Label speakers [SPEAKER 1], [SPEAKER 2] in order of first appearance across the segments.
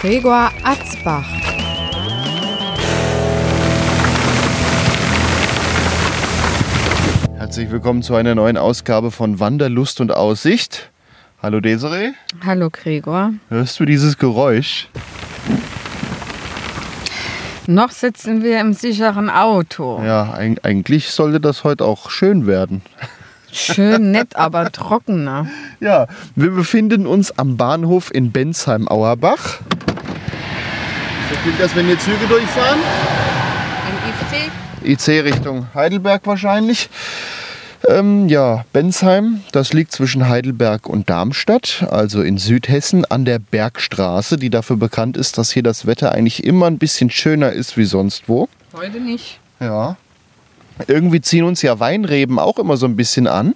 [SPEAKER 1] Gregor Atzbach.
[SPEAKER 2] Herzlich willkommen zu einer neuen Ausgabe von Wanderlust und Aussicht. Hallo Desiree,
[SPEAKER 1] Hallo Gregor.
[SPEAKER 2] hörst du dieses Geräusch?
[SPEAKER 1] Noch sitzen wir im sicheren Auto.
[SPEAKER 2] Ja, eig- eigentlich sollte das heute auch schön werden.
[SPEAKER 1] Schön nett, aber trockener.
[SPEAKER 2] Ja, wir befinden uns am Bahnhof in Bensheim-Auerbach. So klingt das, wenn hier Züge durchfahren?
[SPEAKER 1] Ein IC?
[SPEAKER 2] IC Richtung Heidelberg wahrscheinlich. Ähm, ja, Bensheim, das liegt zwischen Heidelberg und Darmstadt, also in Südhessen an der Bergstraße, die dafür bekannt ist, dass hier das Wetter eigentlich immer ein bisschen schöner ist wie sonst wo.
[SPEAKER 1] Heute nicht.
[SPEAKER 2] Ja. Irgendwie ziehen uns ja Weinreben auch immer so ein bisschen an.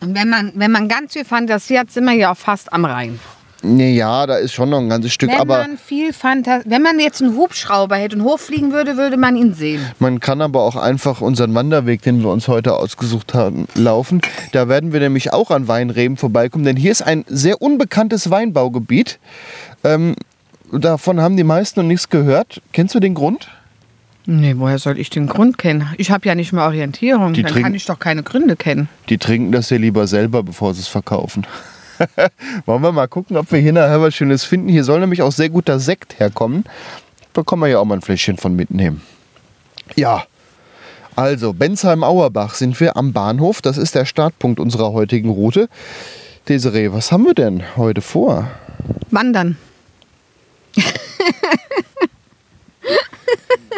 [SPEAKER 1] Und wenn man, wenn man ganz viel Fantasie hat, sind wir ja auch fast am Rhein.
[SPEAKER 2] Nee, ja, da ist schon noch ein ganzes Stück,
[SPEAKER 1] Wenn
[SPEAKER 2] aber
[SPEAKER 1] man viel Fantasie, wenn man jetzt einen Hubschrauber hätte und hochfliegen würde, würde man ihn sehen.
[SPEAKER 2] Man kann aber auch einfach unseren Wanderweg, den wir uns heute ausgesucht haben, laufen. Da werden wir nämlich auch an Weinreben vorbeikommen, denn hier ist ein sehr unbekanntes Weinbaugebiet. Ähm, davon haben die meisten noch nichts gehört. Kennst du den Grund?
[SPEAKER 1] Nee, woher soll ich den Grund kennen? Ich habe ja nicht mal Orientierung.
[SPEAKER 2] Die
[SPEAKER 1] Dann kann ich doch keine Gründe kennen.
[SPEAKER 2] Die trinken das ja lieber selber, bevor sie es verkaufen. Wollen wir mal gucken, ob wir hier nachher was Schönes finden. Hier soll nämlich auch sehr guter Sekt herkommen. Da kann man ja auch mal ein Fläschchen von mitnehmen. Ja, also Bensheim-Auerbach sind wir am Bahnhof. Das ist der Startpunkt unserer heutigen Route. Desiree, was haben wir denn heute vor?
[SPEAKER 1] Wandern.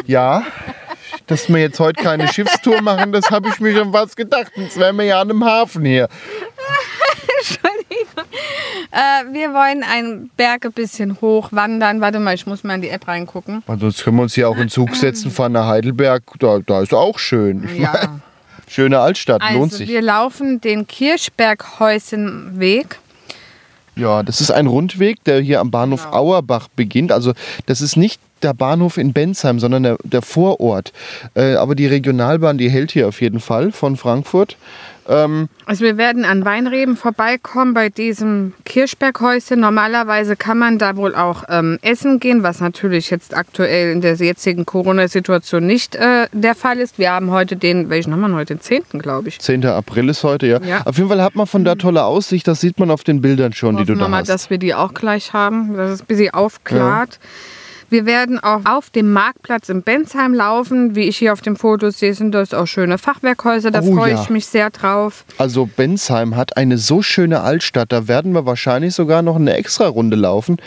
[SPEAKER 2] Ja, dass wir jetzt heute keine Schiffstour machen, das habe ich mir schon fast gedacht. Jetzt wären wir ja an einem Hafen hier.
[SPEAKER 1] Äh, wir wollen einen Berg ein bisschen hoch wandern. Warte mal, ich muss mal in die App reingucken.
[SPEAKER 2] Ansonsten können wir uns hier auch in den Zug setzen, fahren nach Heidelberg. Da, da ist auch schön. Ich
[SPEAKER 1] Ja.
[SPEAKER 2] schöne Altstadt, lohnt
[SPEAKER 1] Also,
[SPEAKER 2] sich.
[SPEAKER 1] wir laufen den Kirchberghäusenweg.
[SPEAKER 2] Ja, das ist ein Rundweg, der hier am Bahnhof
[SPEAKER 1] Genau.
[SPEAKER 2] Auerbach beginnt. Also das ist nicht der Bahnhof in Bensheim, sondern der, der Vorort. Äh, aber die Regionalbahn, die hält hier auf jeden Fall von Frankfurt. Ähm,
[SPEAKER 1] Also wir werden an Weinreben vorbeikommen bei diesem Kirchberghäuschen. Normalerweise kann man da wohl auch ähm, essen gehen, was natürlich jetzt aktuell in der jetzigen Corona-Situation nicht äh, der Fall ist. Wir haben heute den, welchen haben wir heute? Den 10. glaube ich.
[SPEAKER 2] 10. April ist heute, ja.
[SPEAKER 1] Ja.
[SPEAKER 2] Auf jeden Fall hat man von da tolle Aussicht. Das sieht man auf den Bildern schon, die du
[SPEAKER 1] Hoffen
[SPEAKER 2] da
[SPEAKER 1] mal,
[SPEAKER 2] hast.
[SPEAKER 1] dass wir die auch gleich haben, dass es ein bisschen aufklart. Wir werden auch auf dem Marktplatz in Bensheim laufen. Wie ich hier auf dem Foto sehe, sind das auch schöne Fachwerkhäuser. Da
[SPEAKER 2] Oh
[SPEAKER 1] freue
[SPEAKER 2] ja.
[SPEAKER 1] ich mich sehr drauf.
[SPEAKER 2] Also Bensheim hat eine so schöne Altstadt, da werden wir wahrscheinlich sogar noch eine extra Runde laufen.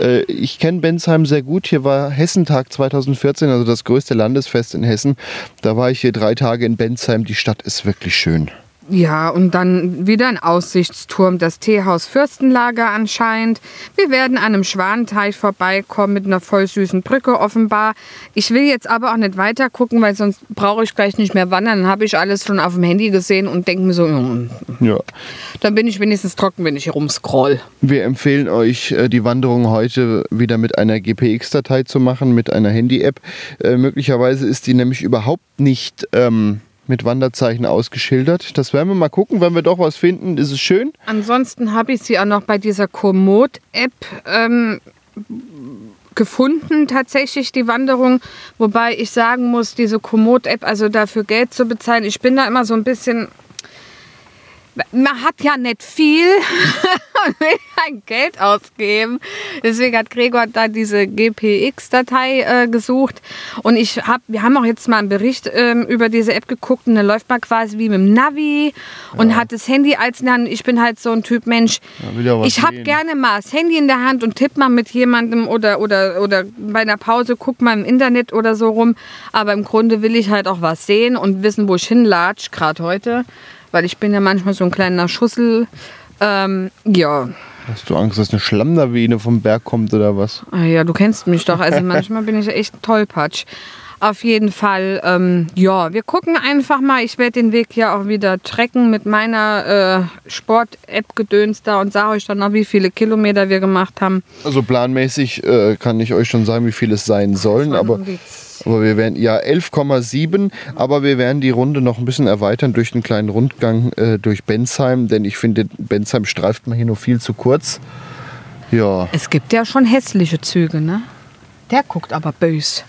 [SPEAKER 2] Äh, ich kenne Bensheim sehr gut. Hier war Hessentag 2014, also das größte Landesfest in Hessen. Da war ich hier drei Tage in Bensheim. Die Stadt ist wirklich schön.
[SPEAKER 1] Ja, und dann wieder ein Aussichtsturm, das Teehaus Fürstenlager anscheinend. Wir werden an einem Schwanenteich vorbeikommen mit einer voll süßen Brücke offenbar. Ich will jetzt aber auch nicht weiter gucken, weil sonst brauche ich gleich nicht mehr wandern. Dann habe ich alles schon auf dem Handy gesehen und denke mir so, mm,
[SPEAKER 2] Ja.
[SPEAKER 1] dann bin ich wenigstens trocken, wenn ich hier rumscroll.
[SPEAKER 2] Wir empfehlen euch, äh, die Wanderung heute wieder mit einer GPX-Datei zu machen, mit einer Handy-App. Äh, möglicherweise ist die nämlich überhaupt nicht ähm, mit Wanderzeichen ausgeschildert. Das werden wir mal gucken. Wenn wir doch was finden, ist es schön.
[SPEAKER 1] Ansonsten habe ich sie auch noch bei dieser Komoot-App ähm, gefunden, tatsächlich die Wanderung. Wobei ich sagen muss, diese Komoot-App, also dafür Geld zu bezahlen, ich bin da immer so ein bisschen. Man hat ja nicht viel und will kein Geld ausgeben. Deswegen hat Gregor da diese GPX-Datei äh, gesucht. Und ich hab, wir haben auch jetzt mal einen Bericht ähm, über diese App geguckt und da läuft man quasi wie mit dem Navi und hat das Handy als in der Hand. Ich bin halt so ein Typ Mensch.
[SPEAKER 2] Ja, ja
[SPEAKER 1] ich habe gerne mal das Handy in der Hand und tipp mal mit jemandem oder, oder, oder bei einer Pause guck mal im Internet oder so rum. Aber im Grunde will ich halt auch was sehen und wissen, wo ich hinlatsch, gerade heute. Weil ich bin ja manchmal so ein kleiner Schussel. Ähm, ja,
[SPEAKER 2] Hast du Angst, dass eine Schlammlawine vom Berg kommt oder was?
[SPEAKER 1] Ah ja, du kennst mich doch. Also manchmal bin ich echt tollpatsch. Auf jeden Fall, ähm, ja, wir gucken einfach mal. Ich werde den Weg ja auch wieder trecken mit meiner äh, Sport-App gedöns da und sage euch dann noch, wie viele Kilometer wir gemacht haben.
[SPEAKER 2] Also planmäßig äh, kann ich euch schon sagen, wie viel es sein sollen, aber,
[SPEAKER 1] die
[SPEAKER 2] aber wir werden ja 11,7, aber wir werden die Runde noch ein bisschen erweitern durch einen kleinen Rundgang äh, durch Bensheim, denn ich finde, Bensheim streift man hier nur viel zu kurz. Ja.
[SPEAKER 1] Es gibt ja schon hässliche Züge, ne? Der guckt aber bös.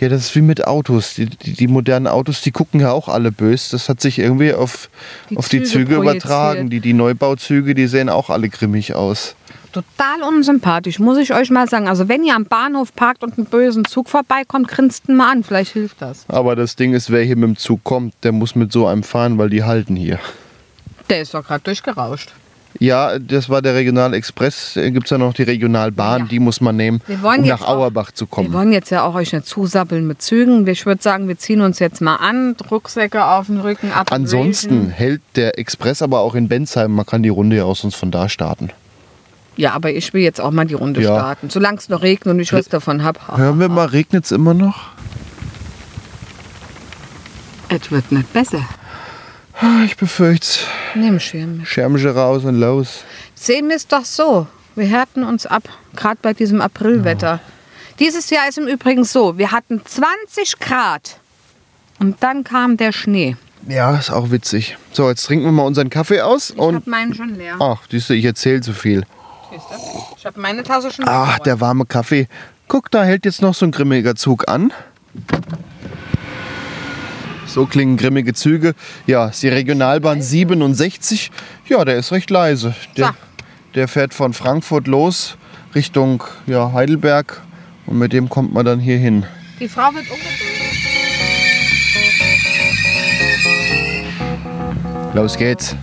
[SPEAKER 2] Ja, das ist wie mit Autos. Die, die, die modernen Autos, die gucken ja auch alle böse. Das hat sich irgendwie auf
[SPEAKER 1] Die
[SPEAKER 2] auf die
[SPEAKER 1] Züge
[SPEAKER 2] Züge
[SPEAKER 1] projiziert.
[SPEAKER 2] übertragen. Die, die Neubauzüge, die sehen auch alle grimmig aus.
[SPEAKER 1] Total unsympathisch, muss ich euch mal sagen. Also wenn ihr am Bahnhof parkt und einen bösen Zug vorbeikommt, grinst ihn mal an. Vielleicht hilft das.
[SPEAKER 2] Aber das Ding ist, wer hier mit dem Zug kommt, der muss mit so einem fahren, weil die halten hier.
[SPEAKER 1] Der ist doch gerade durchgerauscht.
[SPEAKER 2] Ja, das war der Regionalexpress. Da gibt es ja noch die Regionalbahn,
[SPEAKER 1] Ja.
[SPEAKER 2] die muss man nehmen,
[SPEAKER 1] Wir
[SPEAKER 2] um nach
[SPEAKER 1] auch-
[SPEAKER 2] Auerbach zu
[SPEAKER 1] Wir
[SPEAKER 2] kommen.
[SPEAKER 1] wollen jetzt ja auch euch nicht zusappeln mit Zügen. Ich würde sagen, wir ziehen uns jetzt mal an, Rucksäcke auf den Rücken, ab.
[SPEAKER 2] Ansonsten hält der Express aber auch in Bensheim. Man kann die Runde ja auch sonst von da starten.
[SPEAKER 1] Ja, aber ich will jetzt auch mal die Runde
[SPEAKER 2] Ja.
[SPEAKER 1] starten. Solange es noch regnet und ich was davon habe.
[SPEAKER 2] Hören wir mal, regnet es immer noch?
[SPEAKER 1] Es wird nicht besser.
[SPEAKER 2] Ah, Ich befürchte
[SPEAKER 1] Nimm Schirm mit.
[SPEAKER 2] Schirmchen raus und los.
[SPEAKER 1] Sehen wir es doch so. Wir härten uns ab, gerade bei diesem Aprilwetter. Dieses Jahr ist im Übrigen so, wir hatten 20 Grad und dann kam der Schnee.
[SPEAKER 2] Ja, ist auch witzig. So, jetzt trinken wir mal unseren Kaffee aus
[SPEAKER 1] Ich
[SPEAKER 2] und.
[SPEAKER 1] habe meinen schon leer.
[SPEAKER 2] Ach, siehst du, ich erzähle zu viel.
[SPEAKER 1] Ich habe meine Tasse schon
[SPEAKER 2] Ach, der warme Kaffee. Guck, da hält jetzt noch so ein grimmiger Zug an. So klingen grimmige Züge. Ja, ist die Regionalbahn 67. Ja, der ist recht leise. Der, der fährt von Frankfurt los Richtung ja, Heidelberg und mit dem kommt man dann hier hin.
[SPEAKER 1] Die Frau wird ungeduldig.
[SPEAKER 2] Los geht's.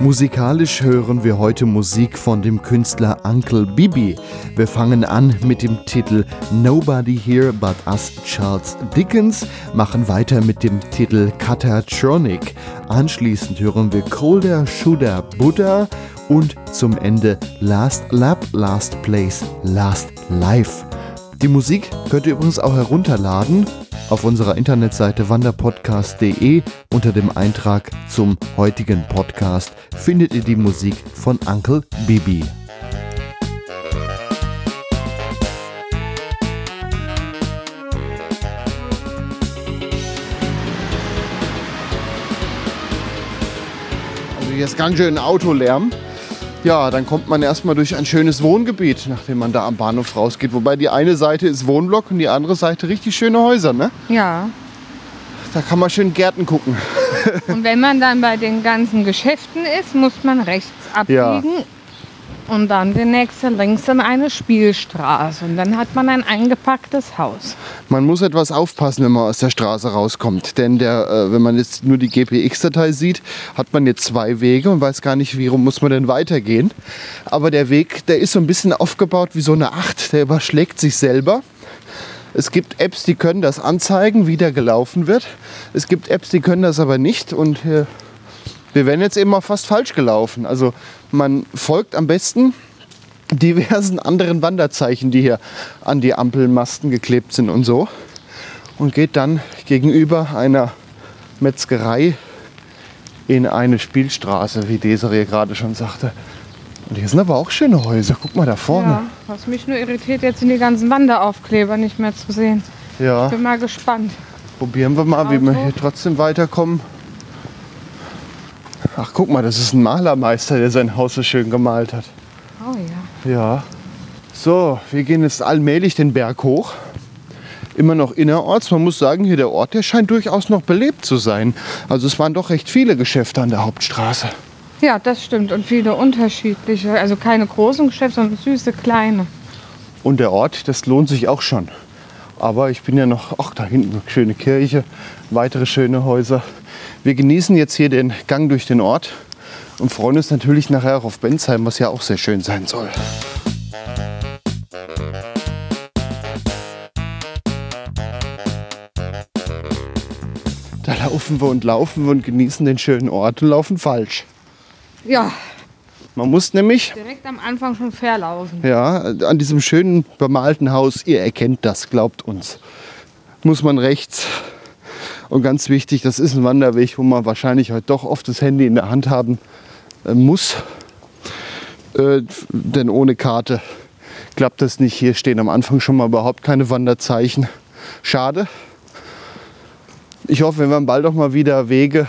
[SPEAKER 2] Musikalisch hören wir heute Musik von dem Künstler Uncle Bibi. Wir fangen an mit dem Titel Nobody Here But Us Charles Dickens, machen weiter mit dem Titel Catatronic. Anschließend hören wir Colder Shooter Buddha und zum Ende Last Lap, Last Place, Last Life. Die Musik könnt ihr übrigens auch herunterladen auf unserer Internetseite wanderpodcast.de unter dem Eintrag zum heutigen Podcast findet ihr die Musik von Uncle Bibi. Also hier ist ganz schön Autolärm. Ja, dann kommt man erstmal durch ein schönes Wohngebiet, nachdem man da am Bahnhof rausgeht. Wobei die eine Seite ist Wohnblock und die andere Seite richtig schöne Häuser, ne?
[SPEAKER 1] Ja.
[SPEAKER 2] Da kann man schön Gärten gucken.
[SPEAKER 1] Und wenn man dann bei den ganzen Geschäften ist, muss man rechts abbiegen. Und dann die nächste links in eine Spielstraße. Und dann hat man ein eingepacktes Haus.
[SPEAKER 2] Man muss etwas aufpassen, wenn man aus der Straße rauskommt. Denn der, äh, wenn man jetzt nur die GPX-Datei sieht, hat man jetzt zwei Wege und weiß gar nicht, wie rum muss man denn weitergehen. Aber der Weg, der ist so ein bisschen aufgebaut wie so eine Acht. Der überschlägt sich selber. Es gibt Apps, die können das anzeigen, wie der gelaufen wird. Es gibt Apps, die können das aber nicht. Und äh, wir wären jetzt eben mal fast falsch gelaufen. Also man folgt am besten diversen anderen Wanderzeichen, die hier an die Ampelmasten geklebt sind und so. Und geht dann gegenüber einer Metzgerei in eine Spielstraße, wie Desiree gerade schon sagte. Und hier sind aber auch schöne Häuser. Guck mal da vorne.
[SPEAKER 1] Ja, was mich nur irritiert, jetzt sind die ganzen Wanderaufkleber nicht mehr zu sehen.
[SPEAKER 2] Ja,
[SPEAKER 1] Bin mal gespannt.
[SPEAKER 2] probieren wir mal, wie wir
[SPEAKER 1] Auto.
[SPEAKER 2] hier trotzdem weiterkommen. Ach, guck mal, das ist ein Malermeister, der sein Haus so schön gemalt hat.
[SPEAKER 1] Oh ja.
[SPEAKER 2] Ja. So, wir gehen jetzt allmählich den Berg hoch. Immer noch innerorts. Man muss sagen, hier der Ort, der scheint durchaus noch belebt zu sein. Also es waren doch recht viele Geschäfte an der Hauptstraße.
[SPEAKER 1] Ja, das stimmt. Und viele unterschiedliche. Also keine großen Geschäfte, sondern süße kleine.
[SPEAKER 2] Und der Ort, das lohnt sich auch schon. Aber ich bin ja noch, ach, da hinten eine schöne Kirche, weitere schöne Häuser. Wir genießen jetzt hier den Gang durch den Ort und freuen uns natürlich nachher auch auf Bensheim, was ja auch sehr schön sein soll. Da laufen wir und laufen wir und genießen den schönen Ort und laufen falsch.
[SPEAKER 1] Ja,
[SPEAKER 2] Man muss nämlich
[SPEAKER 1] direkt am Anfang schon verlaufen.
[SPEAKER 2] Ja, an diesem schönen bemalten Haus, ihr erkennt das, glaubt uns, muss man rechts. Und ganz wichtig, das ist ein Wanderweg, wo man wahrscheinlich heute doch oft das Handy in der Hand haben äh, muss. Äh, denn ohne Karte klappt das nicht. Hier stehen am Anfang schon mal überhaupt keine Wanderzeichen. Schade. Ich hoffe, wir werden bald auch mal wieder Wege,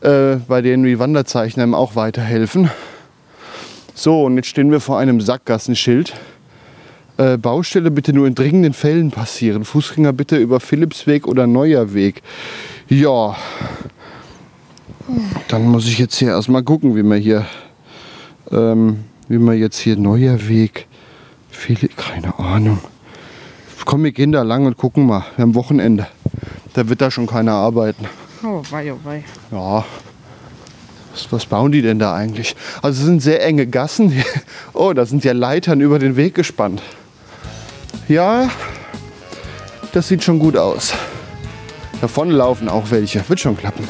[SPEAKER 2] äh, bei denen die Wanderzeichen einem auch weiterhelfen. So, und jetzt stehen wir vor einem Sackgassenschild. Äh, Baustelle bitte nur in dringenden Fällen passieren. Fußgänger bitte über Philipsweg oder Neuer Weg. Ja. Dann muss ich jetzt hier erstmal gucken, wie man hier, ähm, wie man jetzt hier Neuer Weg. Philipp, keine Ahnung. Komm, wir gehen da lang und gucken mal. Wir haben Wochenende. Da wird da schon keiner arbeiten.
[SPEAKER 1] Oh, wei, oh, wei.
[SPEAKER 2] Ja. Was, was bauen die denn da eigentlich? Also es sind sehr enge Gassen. Oh, da sind ja Leitern über den Weg gespannt. Ja, das sieht schon gut aus. Davon laufen auch welche. Wird schon klappen.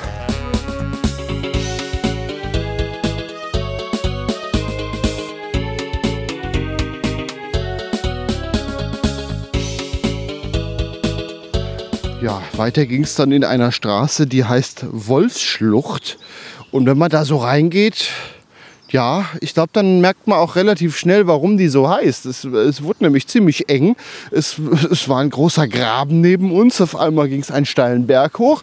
[SPEAKER 2] Ja, weiter ging es dann in einer Straße, die heißt Wolfsschlucht. Und wenn man da so reingeht, ja, ich glaube, dann merkt man auch relativ schnell, warum die so heißt. Es, es wurde nämlich ziemlich eng. Es, es war ein großer Graben neben uns. Auf einmal ging es einen steilen Berg hoch,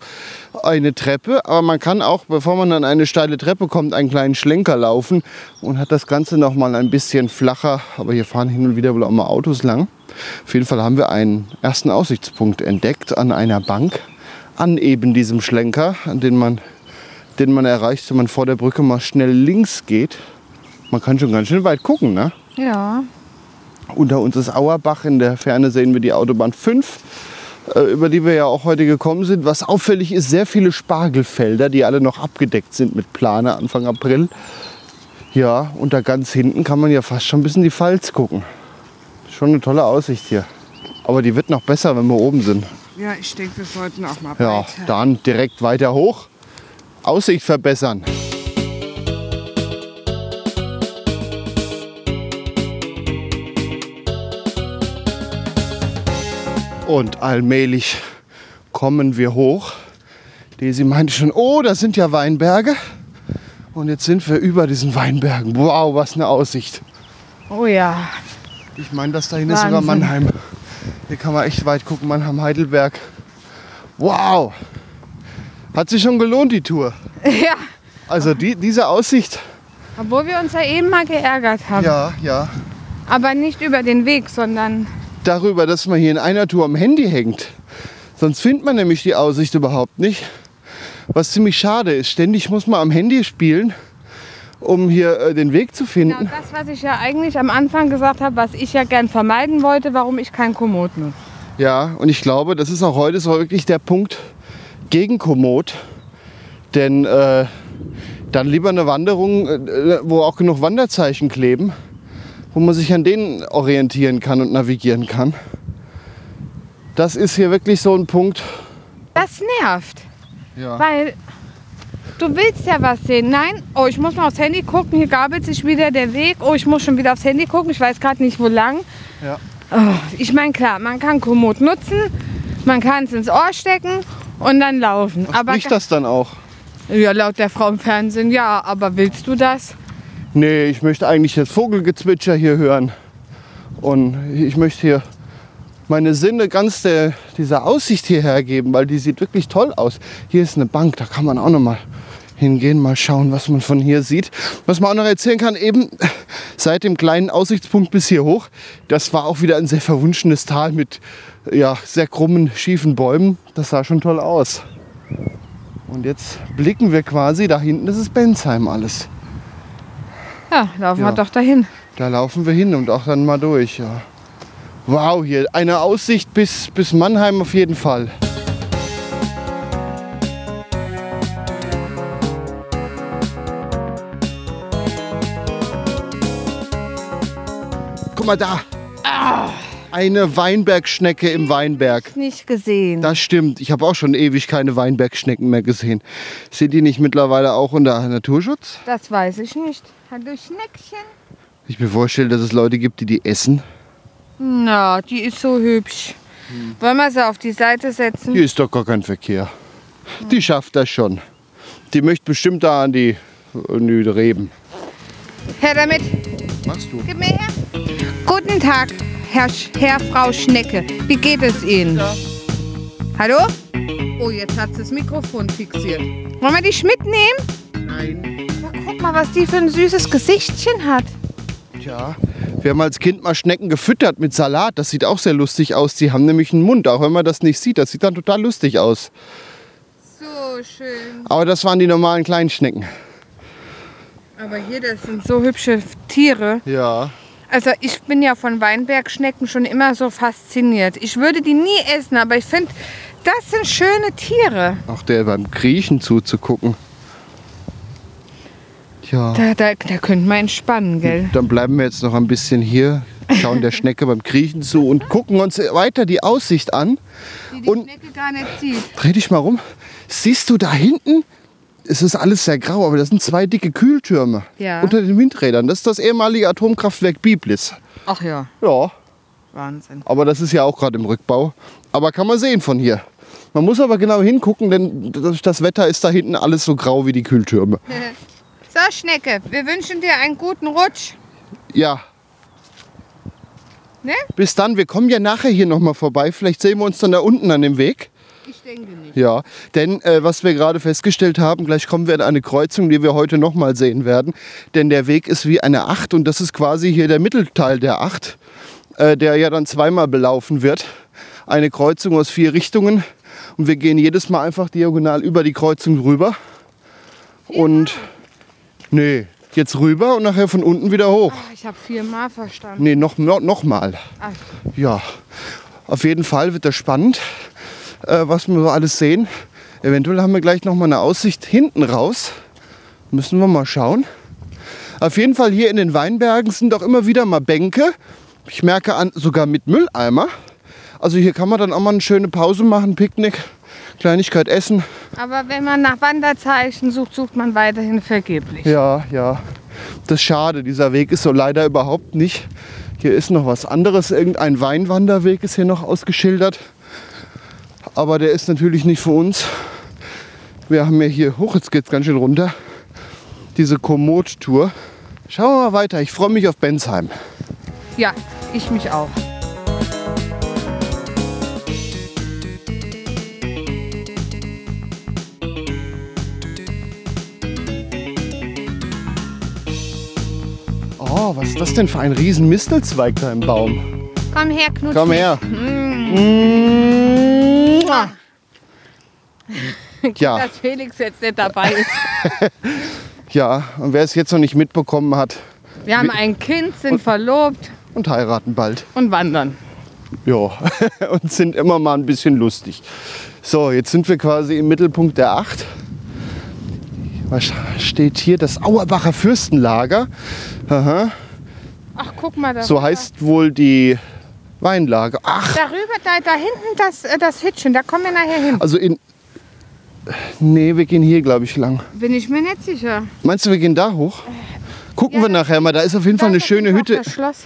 [SPEAKER 2] eine Treppe. Aber man kann auch, bevor man an eine steile Treppe kommt, einen kleinen Schlenker laufen und hat das Ganze noch mal ein bisschen flacher. Aber hier fahren hin und wieder wohl auch mal Autos lang. Auf jeden Fall haben wir einen ersten Aussichtspunkt entdeckt an einer Bank, an eben diesem Schlenker, an den man, den man erreicht, wenn man vor der Brücke mal schnell links geht. Man kann schon ganz schön weit gucken, ne?
[SPEAKER 1] Ja.
[SPEAKER 2] Unter uns ist Auerbach, in der Ferne sehen wir die Autobahn 5, äh, über die wir ja auch heute gekommen sind. Was auffällig ist, sehr viele Spargelfelder, die alle noch abgedeckt sind mit Plane Anfang April. Ja, und da ganz hinten kann man ja fast schon ein bisschen die Pfalz gucken. Schon eine tolle Aussicht hier. Aber die wird noch besser, wenn wir oben sind.
[SPEAKER 1] Ja, ich denke, wir sollten auch mal
[SPEAKER 2] Ja,
[SPEAKER 1] weiter.
[SPEAKER 2] dann direkt weiter hoch. Aussicht verbessern. Und allmählich kommen wir hoch. Daisy meinte schon, oh, das sind ja Weinberge. Und jetzt sind wir über diesen Weinbergen. Wow, was eine Aussicht.
[SPEAKER 1] Oh ja.
[SPEAKER 2] Ich meine, das da hinten ist sogar
[SPEAKER 1] Wahnsinn.
[SPEAKER 2] Mannheim. Hier kann man echt weit gucken. Mannheim, Heidelberg. Wow. Hat sich schon gelohnt, die Tour.
[SPEAKER 1] Ja.
[SPEAKER 2] Also die, diese Aussicht.
[SPEAKER 1] Obwohl wir uns ja eben mal geärgert haben.
[SPEAKER 2] Ja, ja.
[SPEAKER 1] Aber nicht über den Weg, sondern
[SPEAKER 2] Darüber, dass man hier in einer Tour am Handy hängt. Sonst findet man nämlich die Aussicht überhaupt nicht. Was ziemlich schade ist. Ständig muss man am Handy spielen, um hier äh, den Weg zu
[SPEAKER 1] genau
[SPEAKER 2] finden.
[SPEAKER 1] das, was ich ja eigentlich am Anfang gesagt habe, was ich ja gern vermeiden wollte, warum ich kein Komoot nutze.
[SPEAKER 2] Ja, und ich glaube, das ist auch heute so wirklich der Punkt gegen Komoot. Denn äh, dann lieber eine Wanderung, äh, wo auch genug Wanderzeichen kleben, wo man sich an denen orientieren kann und navigieren kann. Das ist hier wirklich so ein Punkt.
[SPEAKER 1] Das nervt,
[SPEAKER 2] Ja.
[SPEAKER 1] weil du willst ja was sehen. Nein, oh, ich muss mal aufs Handy gucken, hier gabelt sich wieder der Weg. Oh, ich muss schon wieder aufs Handy gucken, ich weiß gerade nicht, wo lang.
[SPEAKER 2] Ja.
[SPEAKER 1] Oh, ich meine, klar, man kann Komoot nutzen, man kann es ins Ohr stecken und dann laufen. aber
[SPEAKER 2] Spricht das dann auch?
[SPEAKER 1] ja, laut der Frau im Fernsehen, ja, aber willst du das?
[SPEAKER 2] Nee, ich möchte eigentlich das Vogelgezwitscher hier hören. Und ich möchte hier meine Sinne ganz der, dieser Aussicht hierher geben, weil die sieht wirklich toll aus. Hier ist eine Bank, da kann man auch noch mal hingehen, mal schauen, was man von hier sieht. Was man auch noch erzählen kann, eben seit dem kleinen Aussichtspunkt bis hier hoch, das war auch wieder ein sehr verwunschenes Tal mit ja, sehr krummen, schiefen Bäumen. Das sah schon toll aus. Und jetzt blicken wir quasi, da hinten das ist Bensheim alles.
[SPEAKER 1] Ja, laufen
[SPEAKER 2] Ja.
[SPEAKER 1] wir doch dahin.
[SPEAKER 2] Da laufen wir hin und auch dann mal durch. Ja. Wow, hier eine Aussicht bis, bis Mannheim auf jeden Fall. Guck mal da. Eine Weinbergschnecke im Weinberg.
[SPEAKER 1] Nicht gesehen.
[SPEAKER 2] Das stimmt. Ich habe auch schon ewig keine Weinbergschnecken mehr gesehen. Sind die nicht mittlerweile auch unter Naturschutz?
[SPEAKER 1] Das weiß ich nicht. Hallo Schneckchen.
[SPEAKER 2] Ich mir vorstelle, dass es Leute gibt, die die essen.
[SPEAKER 1] Na, die ist so hübsch. Wollen wir sie auf die Seite setzen?
[SPEAKER 2] Hier ist doch gar kein Verkehr. Die schafft das schon. Die möchte bestimmt da an die, an die Reben.
[SPEAKER 1] Her damit.
[SPEAKER 2] Machst du?
[SPEAKER 1] Gib mir her. Guten Tag, Herr, Herr, Frau Schnecke. Wie geht es Ihnen? Hallo? Oh, jetzt hat sie das Mikrofon fixiert. Wollen wir dich mitnehmen?
[SPEAKER 2] Nein.
[SPEAKER 1] Ja, guck mal, was die für ein süßes Gesichtchen hat.
[SPEAKER 2] Tja, wir haben als Kind mal Schnecken gefüttert mit Salat. Das sieht auch sehr lustig aus. Die haben nämlich einen Mund, auch wenn man das nicht sieht. Das sieht dann total lustig aus.
[SPEAKER 1] So schön.
[SPEAKER 2] Aber das waren die normalen kleinen Schnecken.
[SPEAKER 1] Aber hier, das sind so hübsche Tiere.
[SPEAKER 2] Ja.
[SPEAKER 1] Also ich bin ja von Weinbergschnecken schon immer so fasziniert. Ich würde die nie essen, aber ich finde, das sind schöne Tiere.
[SPEAKER 2] Auch der beim Kriechen zuzugucken. Tja.
[SPEAKER 1] Da, da, da könnte man entspannen, gell?
[SPEAKER 2] Dann bleiben wir jetzt noch ein bisschen hier, schauen der Schnecke beim Kriechen zu und gucken uns weiter die Aussicht an.
[SPEAKER 1] Die die
[SPEAKER 2] Und-
[SPEAKER 1] Schnecke gar nicht sieht.
[SPEAKER 2] Dreh dich mal rum. Siehst du da hinten? Es ist alles sehr grau, aber das sind zwei dicke Kühltürme
[SPEAKER 1] Ja.
[SPEAKER 2] unter den Windrädern. Das ist das ehemalige Atomkraftwerk Biblis.
[SPEAKER 1] Ach ja,
[SPEAKER 2] Ja,
[SPEAKER 1] Wahnsinn.
[SPEAKER 2] aber das ist ja auch gerade im Rückbau. Aber kann man sehen von hier. Man muss aber genau hingucken, denn das- das Wetter ist da hinten alles so grau wie die Kühltürme.
[SPEAKER 1] So, Schnecke, wir wünschen dir einen guten Rutsch.
[SPEAKER 2] Ja,
[SPEAKER 1] Ne?
[SPEAKER 2] bis dann. Wir kommen ja nachher hier nochmal vorbei. Vielleicht sehen wir uns dann da unten an dem Weg.
[SPEAKER 1] Ich denke nicht.
[SPEAKER 2] Ja, denn äh, was wir gerade festgestellt haben, gleich kommen wir an eine Kreuzung, die wir heute nochmal sehen werden. Denn der Weg ist wie eine Acht und das ist quasi hier der Mittelteil der Acht, äh, der ja dann zweimal belaufen wird. Eine Kreuzung aus vier Richtungen und wir gehen jedes Mal einfach diagonal über die Kreuzung rüber. Und nee, jetzt rüber und nachher von unten wieder hoch.
[SPEAKER 1] Ach, ich habe viermal verstanden.
[SPEAKER 2] Nee, noch, noch, noch mal.
[SPEAKER 1] Ach,
[SPEAKER 2] Ja, auf jeden Fall wird das spannend, äh, was wir so alles sehen. Eventuell haben wir gleich noch mal eine Aussicht hinten raus. Müssen wir mal schauen. Auf jeden Fall hier in den Weinbergen sind auch immer wieder mal Bänke. Ich merke an, sogar mit Mülleimer. Also hier kann man dann auch mal eine schöne Pause machen, Picknick, Kleinigkeit essen.
[SPEAKER 1] aber wenn man nach Wanderzeichen sucht, sucht man weiterhin vergeblich.
[SPEAKER 2] Ja, ja. Das ist schade. Dieser Weg ist so leider überhaupt nicht. Hier ist noch was anderes. Irgendein Weinwanderweg ist hier noch ausgeschildert. Aber der ist natürlich nicht für uns. Wir haben ja hier, hoch, jetzt geht's ganz schön runter, diese Komoot-Tour. Schauen wir mal weiter. Ich freue mich auf Bensheim.
[SPEAKER 1] Ja, ich mich auch.
[SPEAKER 2] Oh, was ist das denn für ein riesen Mistelzweig da im Baum?
[SPEAKER 1] Komm her, Knutsch.
[SPEAKER 2] Komm her.
[SPEAKER 1] Mua.
[SPEAKER 2] Ja,
[SPEAKER 1] Dass Felix jetzt nicht dabei ist.
[SPEAKER 2] ja. Und wer es jetzt noch nicht mitbekommen hat,
[SPEAKER 1] Wir haben ein Kind, sind verlobt
[SPEAKER 2] und heiraten bald.
[SPEAKER 1] und wandern.
[SPEAKER 2] Ja, und sind immer mal ein bisschen lustig. So, jetzt sind wir quasi im Mittelpunkt der Acht. Was steht hier? Das Auerbacher Fürstenlager. Aha.
[SPEAKER 1] Ach, guck mal da.
[SPEAKER 2] So heißt wohl die Weinlage. Ach,
[SPEAKER 1] Darüber, da, da hinten das, äh, das Hütchen, da kommen wir nachher hin.
[SPEAKER 2] also in. Nee, wir gehen hier, glaube ich, lang.
[SPEAKER 1] Bin ich mir nicht sicher.
[SPEAKER 2] Meinst du, wir gehen da hoch? Gucken
[SPEAKER 1] Ja,
[SPEAKER 2] wir nachher mal. Da ist auf jeden Fall eine schöne Hütte.
[SPEAKER 1] Das Schloss.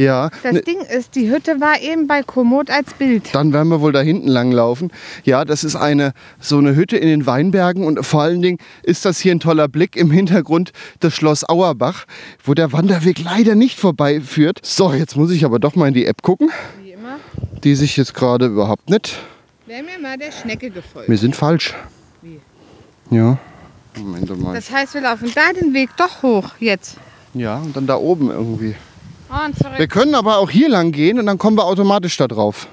[SPEAKER 2] Ja.
[SPEAKER 1] Das
[SPEAKER 2] ne-
[SPEAKER 1] Ding ist, die Hütte war eben bei Komoot als Bild.
[SPEAKER 2] Dann werden wir wohl da hinten lang laufen. Ja, das ist eine so eine Hütte in den Weinbergen und vor allen Dingen ist das hier ein toller Blick im Hintergrund das Schloss Auerbach, wo der Wanderweg leider nicht vorbeiführt. So, jetzt muss ich aber doch mal in die App gucken,
[SPEAKER 1] Wie immer.
[SPEAKER 2] die sich jetzt gerade überhaupt nicht.
[SPEAKER 1] Wäre mir mal der Schnecke gefolgt.
[SPEAKER 2] Wir sind falsch.
[SPEAKER 1] Wie?
[SPEAKER 2] Ja. Moment mal.
[SPEAKER 1] Das heißt, wir laufen da den Weg doch hoch jetzt.
[SPEAKER 2] Ja, und dann da oben irgendwie.
[SPEAKER 1] Und zurück.
[SPEAKER 2] Wir können aber auch hier lang gehen und dann kommen wir automatisch da drauf.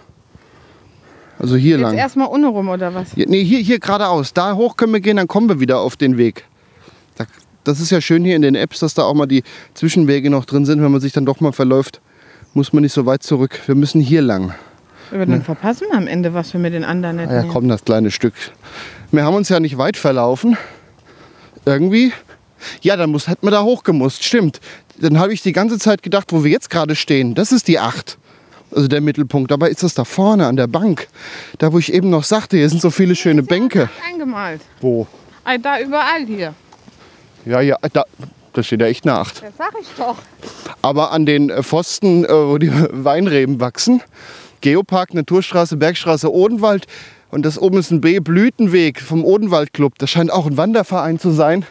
[SPEAKER 2] Also hier
[SPEAKER 1] Jetzt
[SPEAKER 2] lang.
[SPEAKER 1] erstmal ohne rum oder was?
[SPEAKER 2] Ja, nee, hier, hier geradeaus. Da hoch können wir gehen, dann kommen wir wieder auf den Weg. Da, das ist ja schön hier in den Apps, dass da auch mal die Zwischenwege noch drin sind. Wenn man sich dann doch mal verläuft, muss man nicht so weit zurück. Wir müssen hier lang.
[SPEAKER 1] Aber dann verpassen wir am Ende, was wir mit den anderen nicht
[SPEAKER 2] Ah ja,
[SPEAKER 1] nehmen.
[SPEAKER 2] komm, das kleine Stück. Wir haben uns ja nicht weit verlaufen. Irgendwie. Ja, dann muss, hätten wir da hochgemusst. Stimmt. Dann habe ich die ganze Zeit gedacht, wo wir jetzt gerade stehen, das ist die 8. Also der Mittelpunkt. Dabei ist das da vorne an der Bank. Da, wo ich eben noch sagte, hier sind so viele schöne Bänke.
[SPEAKER 1] Eingemalt.
[SPEAKER 2] Wo?
[SPEAKER 1] Ah, Da überall hier.
[SPEAKER 2] Ja, ja, da, da steht ja echt eine Acht.
[SPEAKER 1] Das sag ich doch.
[SPEAKER 2] Aber an den äh, Pfosten, äh, wo die Weinreben wachsen, Geopark, Naturstraße, Bergstraße, Odenwald. Und das oben ist ein B-Blütenweg vom Odenwaldclub. Das scheint auch ein Wanderverein zu sein.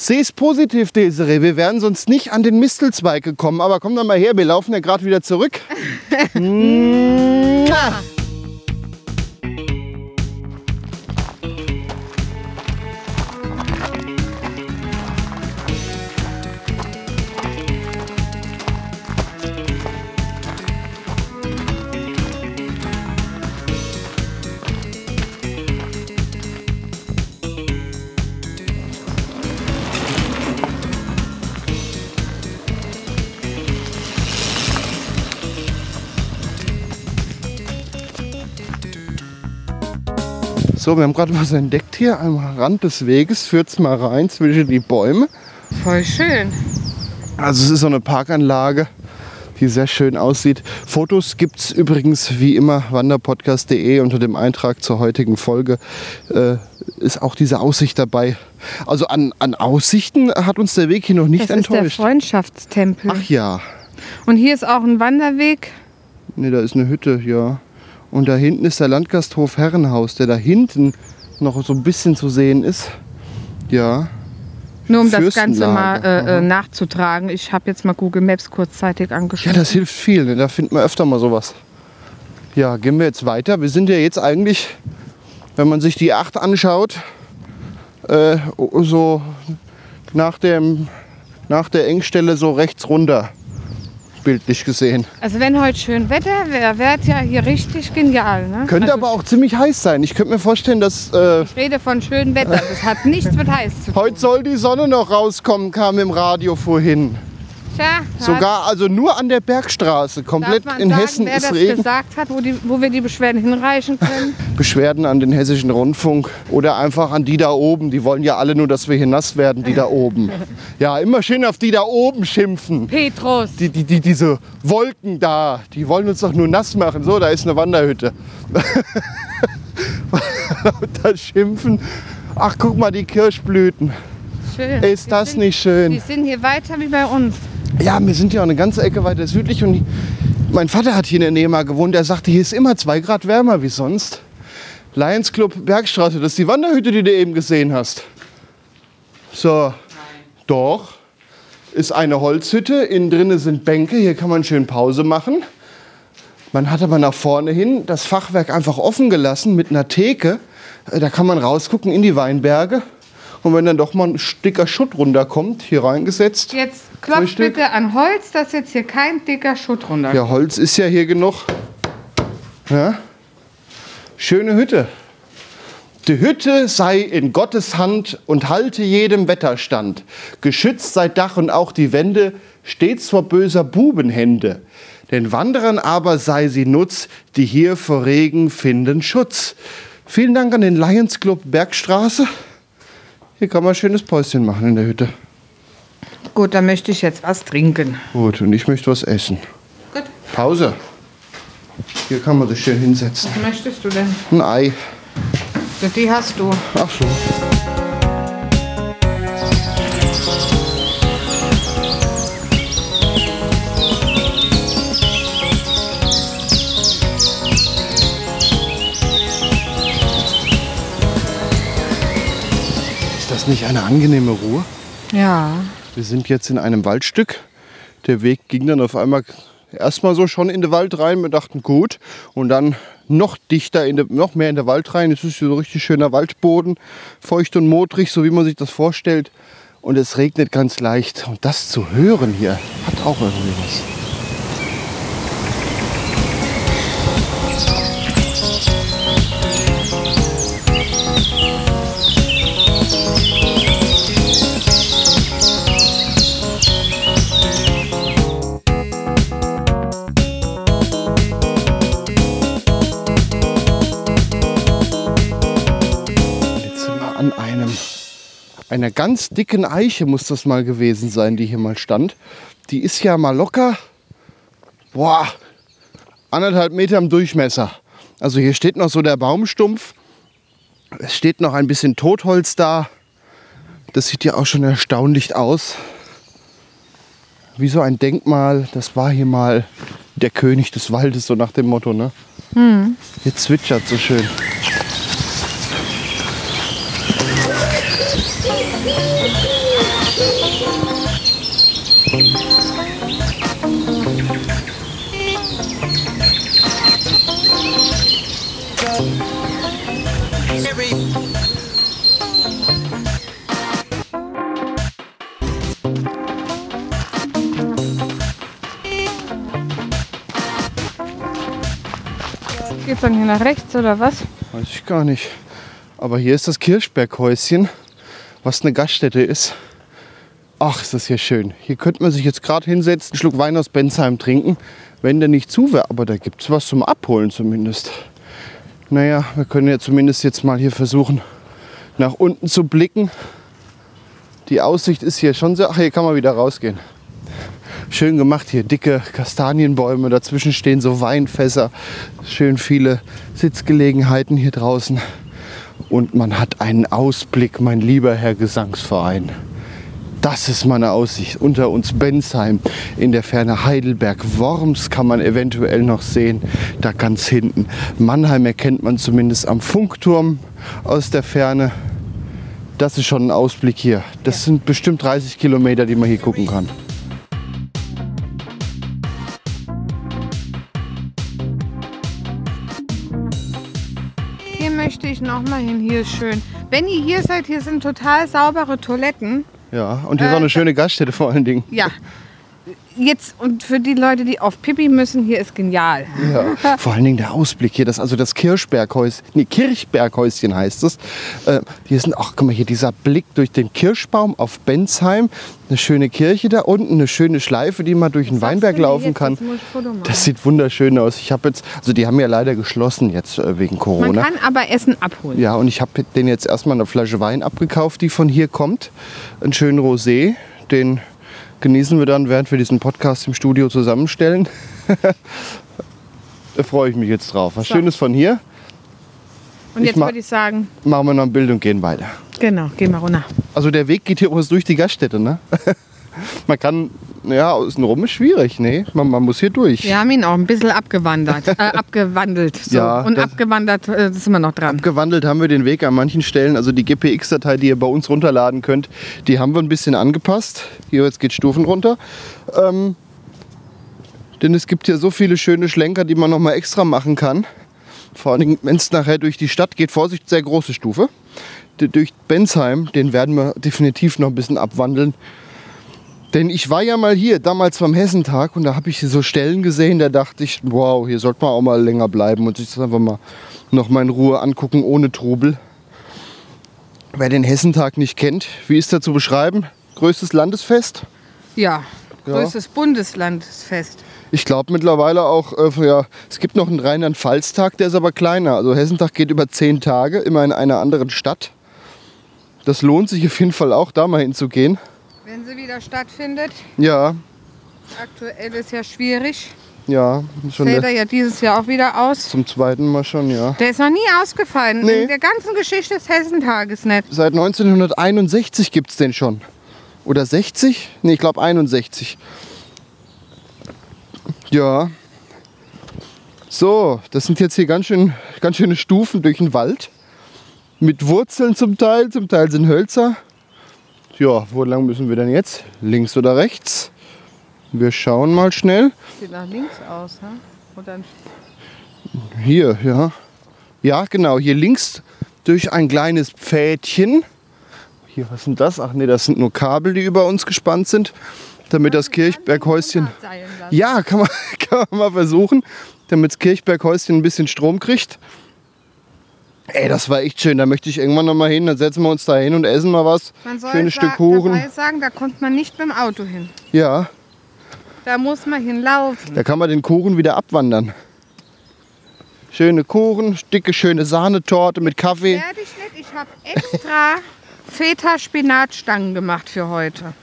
[SPEAKER 2] Seh es positiv, Desiree. Wir wären sonst nicht an den Mistelzweig gekommen. Aber komm doch mal her, wir laufen ja gerade wieder zurück. Mua. So, wir haben gerade was entdeckt hier am Rand des Weges. Führt's mal rein zwischen die Bäume.
[SPEAKER 1] Voll schön.
[SPEAKER 2] Also es ist so eine Parkanlage, die sehr schön aussieht. Fotos gibt es übrigens wie immer wanderpodcast.de unter dem Eintrag zur heutigen Folge. Äh, ist auch diese Aussicht dabei. Also an, an Aussichten hat uns der Weg hier noch nicht
[SPEAKER 1] Das ist der
[SPEAKER 2] enttäuscht.
[SPEAKER 1] Freundschaftstempel.
[SPEAKER 2] Ach ja,
[SPEAKER 1] Und hier ist auch ein Wanderweg.
[SPEAKER 2] nee, da ist eine Hütte, ja. Und da hinten ist der Landgasthof Herrenhaus, der da hinten noch so ein bisschen zu sehen ist. Ja,
[SPEAKER 1] Nur um das Ganze mal äh, äh,
[SPEAKER 2] Aha.
[SPEAKER 1] nachzutragen. Ich habe jetzt mal Google Maps kurzzeitig
[SPEAKER 2] Ja,
[SPEAKER 1] angeschaut.
[SPEAKER 2] das hilft viel. Ne? Da findet man öfter mal sowas. Ja, gehen wir jetzt weiter. Wir sind ja jetzt eigentlich, wenn man sich die 8 anschaut, äh, so nach, dem, nach der Engstelle so rechts runter, bildlich gesehen.
[SPEAKER 1] Also wenn heute schön Wetter wäre, wäre es ja hier richtig genial. Ne?
[SPEAKER 2] Könnte
[SPEAKER 1] also
[SPEAKER 2] aber auch ziemlich heiß sein. Ich könnte mir vorstellen, dass äh,
[SPEAKER 1] Ich rede von schönem Wetter. Das hat nichts mit heiß zu tun.
[SPEAKER 2] heute soll die Sonne noch rauskommen, kam im Radio vorhin.
[SPEAKER 1] Tja,
[SPEAKER 2] Sogar also nur an der Bergstraße, komplett
[SPEAKER 1] darf man
[SPEAKER 2] in
[SPEAKER 1] sagen,
[SPEAKER 2] Hessen
[SPEAKER 1] wer
[SPEAKER 2] ist
[SPEAKER 1] das
[SPEAKER 2] Regen.
[SPEAKER 1] gesagt hat, wo, die, wo wir die Beschwerden hinreichen können.
[SPEAKER 2] Beschwerden an den hessischen Rundfunk oder einfach an die da oben. Die wollen ja alle nur, dass wir hier nass werden, die da oben. Ja, immer schön auf die da oben schimpfen.
[SPEAKER 1] Petrus.
[SPEAKER 2] Die, die, die, diese Wolken da, die wollen uns doch nur nass machen. So, da ist eine Wanderhütte. Da schimpfen. Ach, guck mal, die Kirschblüten.
[SPEAKER 1] Schön.
[SPEAKER 2] Ist
[SPEAKER 1] Die
[SPEAKER 2] das
[SPEAKER 1] sind,
[SPEAKER 2] nicht
[SPEAKER 1] Die
[SPEAKER 2] schön?
[SPEAKER 1] sind hier weiter wie bei uns.
[SPEAKER 2] Ja, wir sind ja auch eine ganze Ecke weiter südlich. Und mein Vater hat hier in der Nähe mal gewohnt. Er sagte, hier ist immer zwei Grad wärmer wie sonst. Lions Club Bergstraße, das ist die Wanderhütte, die du eben gesehen hast. So, doch. Ist eine Holzhütte, innen drin sind Bänke, hier kann man schön Pause machen. Man hat aber nach vorne hin das Fachwerk einfach offen gelassen mit einer Theke. Da kann man rausgucken in die Weinberge. Und wenn dann doch mal ein dicker Schutt runterkommt, hier reingesetzt.
[SPEAKER 1] Jetzt klopft bitte an Holz, dass jetzt hier kein dicker Schutt runter.
[SPEAKER 2] Ja, Holz ist ja hier genug. Ja? Schöne Hütte. Die Hütte sei in Gottes Hand und halte jedem Wetterstand. Geschützt sei Dach und auch die Wände, stets vor böser Bubenhände. Den Wanderern aber sei sie Nutz, die hier vor Regen finden Schutz. Vielen Dank an den Lions Club Bergstraße. Hier kann man ein schönes Päuschen machen in der Hütte.
[SPEAKER 1] Gut, dann möchte ich jetzt was trinken.
[SPEAKER 2] Gut, und ich möchte was essen.
[SPEAKER 1] Gut,
[SPEAKER 2] Pause. Hier kann man sich schön hinsetzen.
[SPEAKER 1] was möchtest du denn?
[SPEAKER 2] Ein Ei.
[SPEAKER 1] Die hast du.
[SPEAKER 2] Ach so. Das nicht eine angenehme Ruhe?
[SPEAKER 1] Ja.
[SPEAKER 2] Wir sind jetzt in einem Waldstück. Der Weg ging dann auf einmal erstmal so schon in den Wald rein. Wir dachten gut. Und dann noch dichter, in de, noch mehr in den Wald rein. Es ist so richtig schöner Waldboden. Feucht und modrig, so wie man sich das vorstellt. Und es regnet ganz leicht. Und das zu hören hier hat auch irgendwie was. Einer ganz dicken Eiche, muss das mal gewesen sein, die hier mal stand. Die ist ja mal locker, boah, anderthalb Meter im Durchmesser. Also hier steht noch so der Baumstumpf. Es steht noch ein bisschen Totholz da. Das sieht ja auch schon erstaunlich aus. Wie so ein Denkmal. Das war hier mal der König des Waldes, so nach dem Motto. Ne? Hier zwitschert so schön.
[SPEAKER 1] Geht's dann hier nach rechts oder was?
[SPEAKER 2] Weiß ich gar nicht. Aber hier ist das Kirchberghäuschen, was eine Gaststätte ist. Ach, ist das hier schön. Hier könnte man sich jetzt gerade hinsetzen, einen Schluck Wein aus Bensheim trinken, wenn der nicht zu wäre. Aber da gibt es was zum Abholen zumindest. Naja, wir können ja zumindest jetzt mal hier versuchen, nach unten zu blicken. Die Aussicht ist hier schon sehr... Ach, hier kann man wieder rausgehen. Schön gemacht hier, dicke Kastanienbäume, dazwischen stehen so Weinfässer, schön viele Sitzgelegenheiten hier draußen. Und man hat einen Ausblick, mein lieber Herr Gesangsverein. Das ist meine Aussicht. Unter uns Bensheim, in der Ferne Heidelberg. Worms kann man eventuell noch sehen, da ganz hinten. Mannheim erkennt man zumindest am Funkturm aus der Ferne. Das ist schon ein Ausblick hier. Das sind bestimmt 30 Kilometer, die man hier gucken kann.
[SPEAKER 1] Ich noch mal hin. Hier ist schön. Wenn ihr hier seid, hier sind total saubere Toiletten.
[SPEAKER 2] Ja, und hier ist auch
[SPEAKER 1] Äh,
[SPEAKER 2] eine schöne Gaststätte vor allen Dingen.
[SPEAKER 1] Ja. Jetzt und für die Leute, die auf Pipi müssen, hier ist genial.
[SPEAKER 2] Ja, vor allen Dingen der Ausblick hier, das also das Kirchberghäuschen, nee, Kirchberghäuschen heißt es. Äh, hier sind, ach guck mal hier, dieser Blick durch den Kirschbaum auf Bensheim, eine schöne Kirche da unten, eine schöne Schleife, die man durch den
[SPEAKER 1] sagst
[SPEAKER 2] Weinberg laufen kann. Das sieht wunderschön aus. Ich habe jetzt, also die haben ja leider geschlossen jetzt äh, wegen
[SPEAKER 1] Man
[SPEAKER 2] Corona.
[SPEAKER 1] kann aber Essen abholen.
[SPEAKER 2] Ja, und ich habe den jetzt erstmal eine Flasche Wein abgekauft, die von hier kommt. Einen schönen Rosé, den genießen wir dann, während wir diesen Podcast im Studio zusammenstellen. da freue ich mich jetzt drauf. Was
[SPEAKER 1] So.
[SPEAKER 2] Schönes von hier.
[SPEAKER 1] Und jetzt würde ich sagen,
[SPEAKER 2] Machen wir noch ein Bild und gehen weiter.
[SPEAKER 1] genau, gehen wir runter.
[SPEAKER 2] Also der Weg geht hier übrigens durch die Gaststätte, ne? Man kann, ja, außenrum ist schwierig, ne? Man, man muss hier durch.
[SPEAKER 1] Wir haben ihn auch ein bisschen abgewandert, äh, abgewandelt. So.
[SPEAKER 2] Ja,
[SPEAKER 1] und
[SPEAKER 2] das-
[SPEAKER 1] abgewandert äh, sind wir noch dran.
[SPEAKER 2] Abgewandelt haben wir den Weg an manchen Stellen. Also die GPX-Datei, die ihr bei uns runterladen könnt, die haben wir ein bisschen angepasst. Hier jetzt geht Stufen runter. Ähm, denn es gibt hier so viele schöne Schlenker, die man noch mal extra machen kann. Vor allem, wenn es nachher durch die Stadt geht, Vorsicht, sehr große Stufe. D- Durch Bensheim, den werden wir definitiv noch ein bisschen abwandeln. Denn ich war ja mal hier, damals beim Hessentag, und da habe ich so Stellen gesehen, da dachte ich, wow, hier sollte man auch mal länger bleiben und sich das einfach mal noch mal in Ruhe angucken, ohne Trubel. Wer den Hessentag nicht kennt, wie ist er zu beschreiben? Größtes Landesfest?
[SPEAKER 1] Ja,
[SPEAKER 2] Ja.
[SPEAKER 1] größtes Bundeslandfest.
[SPEAKER 2] Ich glaube mittlerweile auch, äh, für, ja, es gibt noch einen Rheinland-Pfalz-Tag, der ist aber kleiner. Also Hessentag geht über zehn Tage, immer in einer anderen Stadt. Das lohnt sich auf jeden Fall auch, da mal hinzugehen.
[SPEAKER 1] Wenn sie wieder stattfindet,
[SPEAKER 2] Ja,
[SPEAKER 1] aktuell ist ja schwierig.
[SPEAKER 2] ja, schon
[SPEAKER 1] Fällt er ja dieses Jahr auch wieder aus.
[SPEAKER 2] zum zweiten Mal schon, ja.
[SPEAKER 1] Der ist noch nie ausgefallen.
[SPEAKER 2] Nee.
[SPEAKER 1] In der ganzen Geschichte des Hessentages nicht.
[SPEAKER 2] Seit 1961 gibt es den schon. Oder 60? Nee, ich glaube 61. Ja. So, das sind jetzt hier ganz, schön, ganz schöne Stufen durch den Wald. Mit Wurzeln zum Teil, zum Teil sind Hölzer. Ja, wo lang müssen wir denn jetzt? Links oder rechts? Wir schauen mal schnell.
[SPEAKER 1] Sieht nach links aus, ne? Und dann
[SPEAKER 2] Hier, ja. Ja, genau, hier links durch ein kleines Pfädchen. Hier, was sind das? Ach nee, das sind nur Kabel, die über uns gespannt sind, damit das Kirchberghäuschen. Ja, kann man, kann man mal versuchen, damit das Kirchberghäuschen ein bisschen Strom kriegt. Ey, das war echt schön. Da möchte ich irgendwann noch mal hin. Dann setzen wir uns da hin und essen mal was.
[SPEAKER 1] Man soll
[SPEAKER 2] Schönes Stück Kuchen.
[SPEAKER 1] dabei sagen, da kommt man nicht mit dem Auto hin.
[SPEAKER 2] Ja,
[SPEAKER 1] Da muss man hinlaufen.
[SPEAKER 2] da kann man den Kuchen wieder abwandern. Schöne Kuchen, dicke, schöne Sahnetorte mit Kaffee.
[SPEAKER 1] Fertig nicht. Ich habe extra Feta-Spinatstangen gemacht für heute.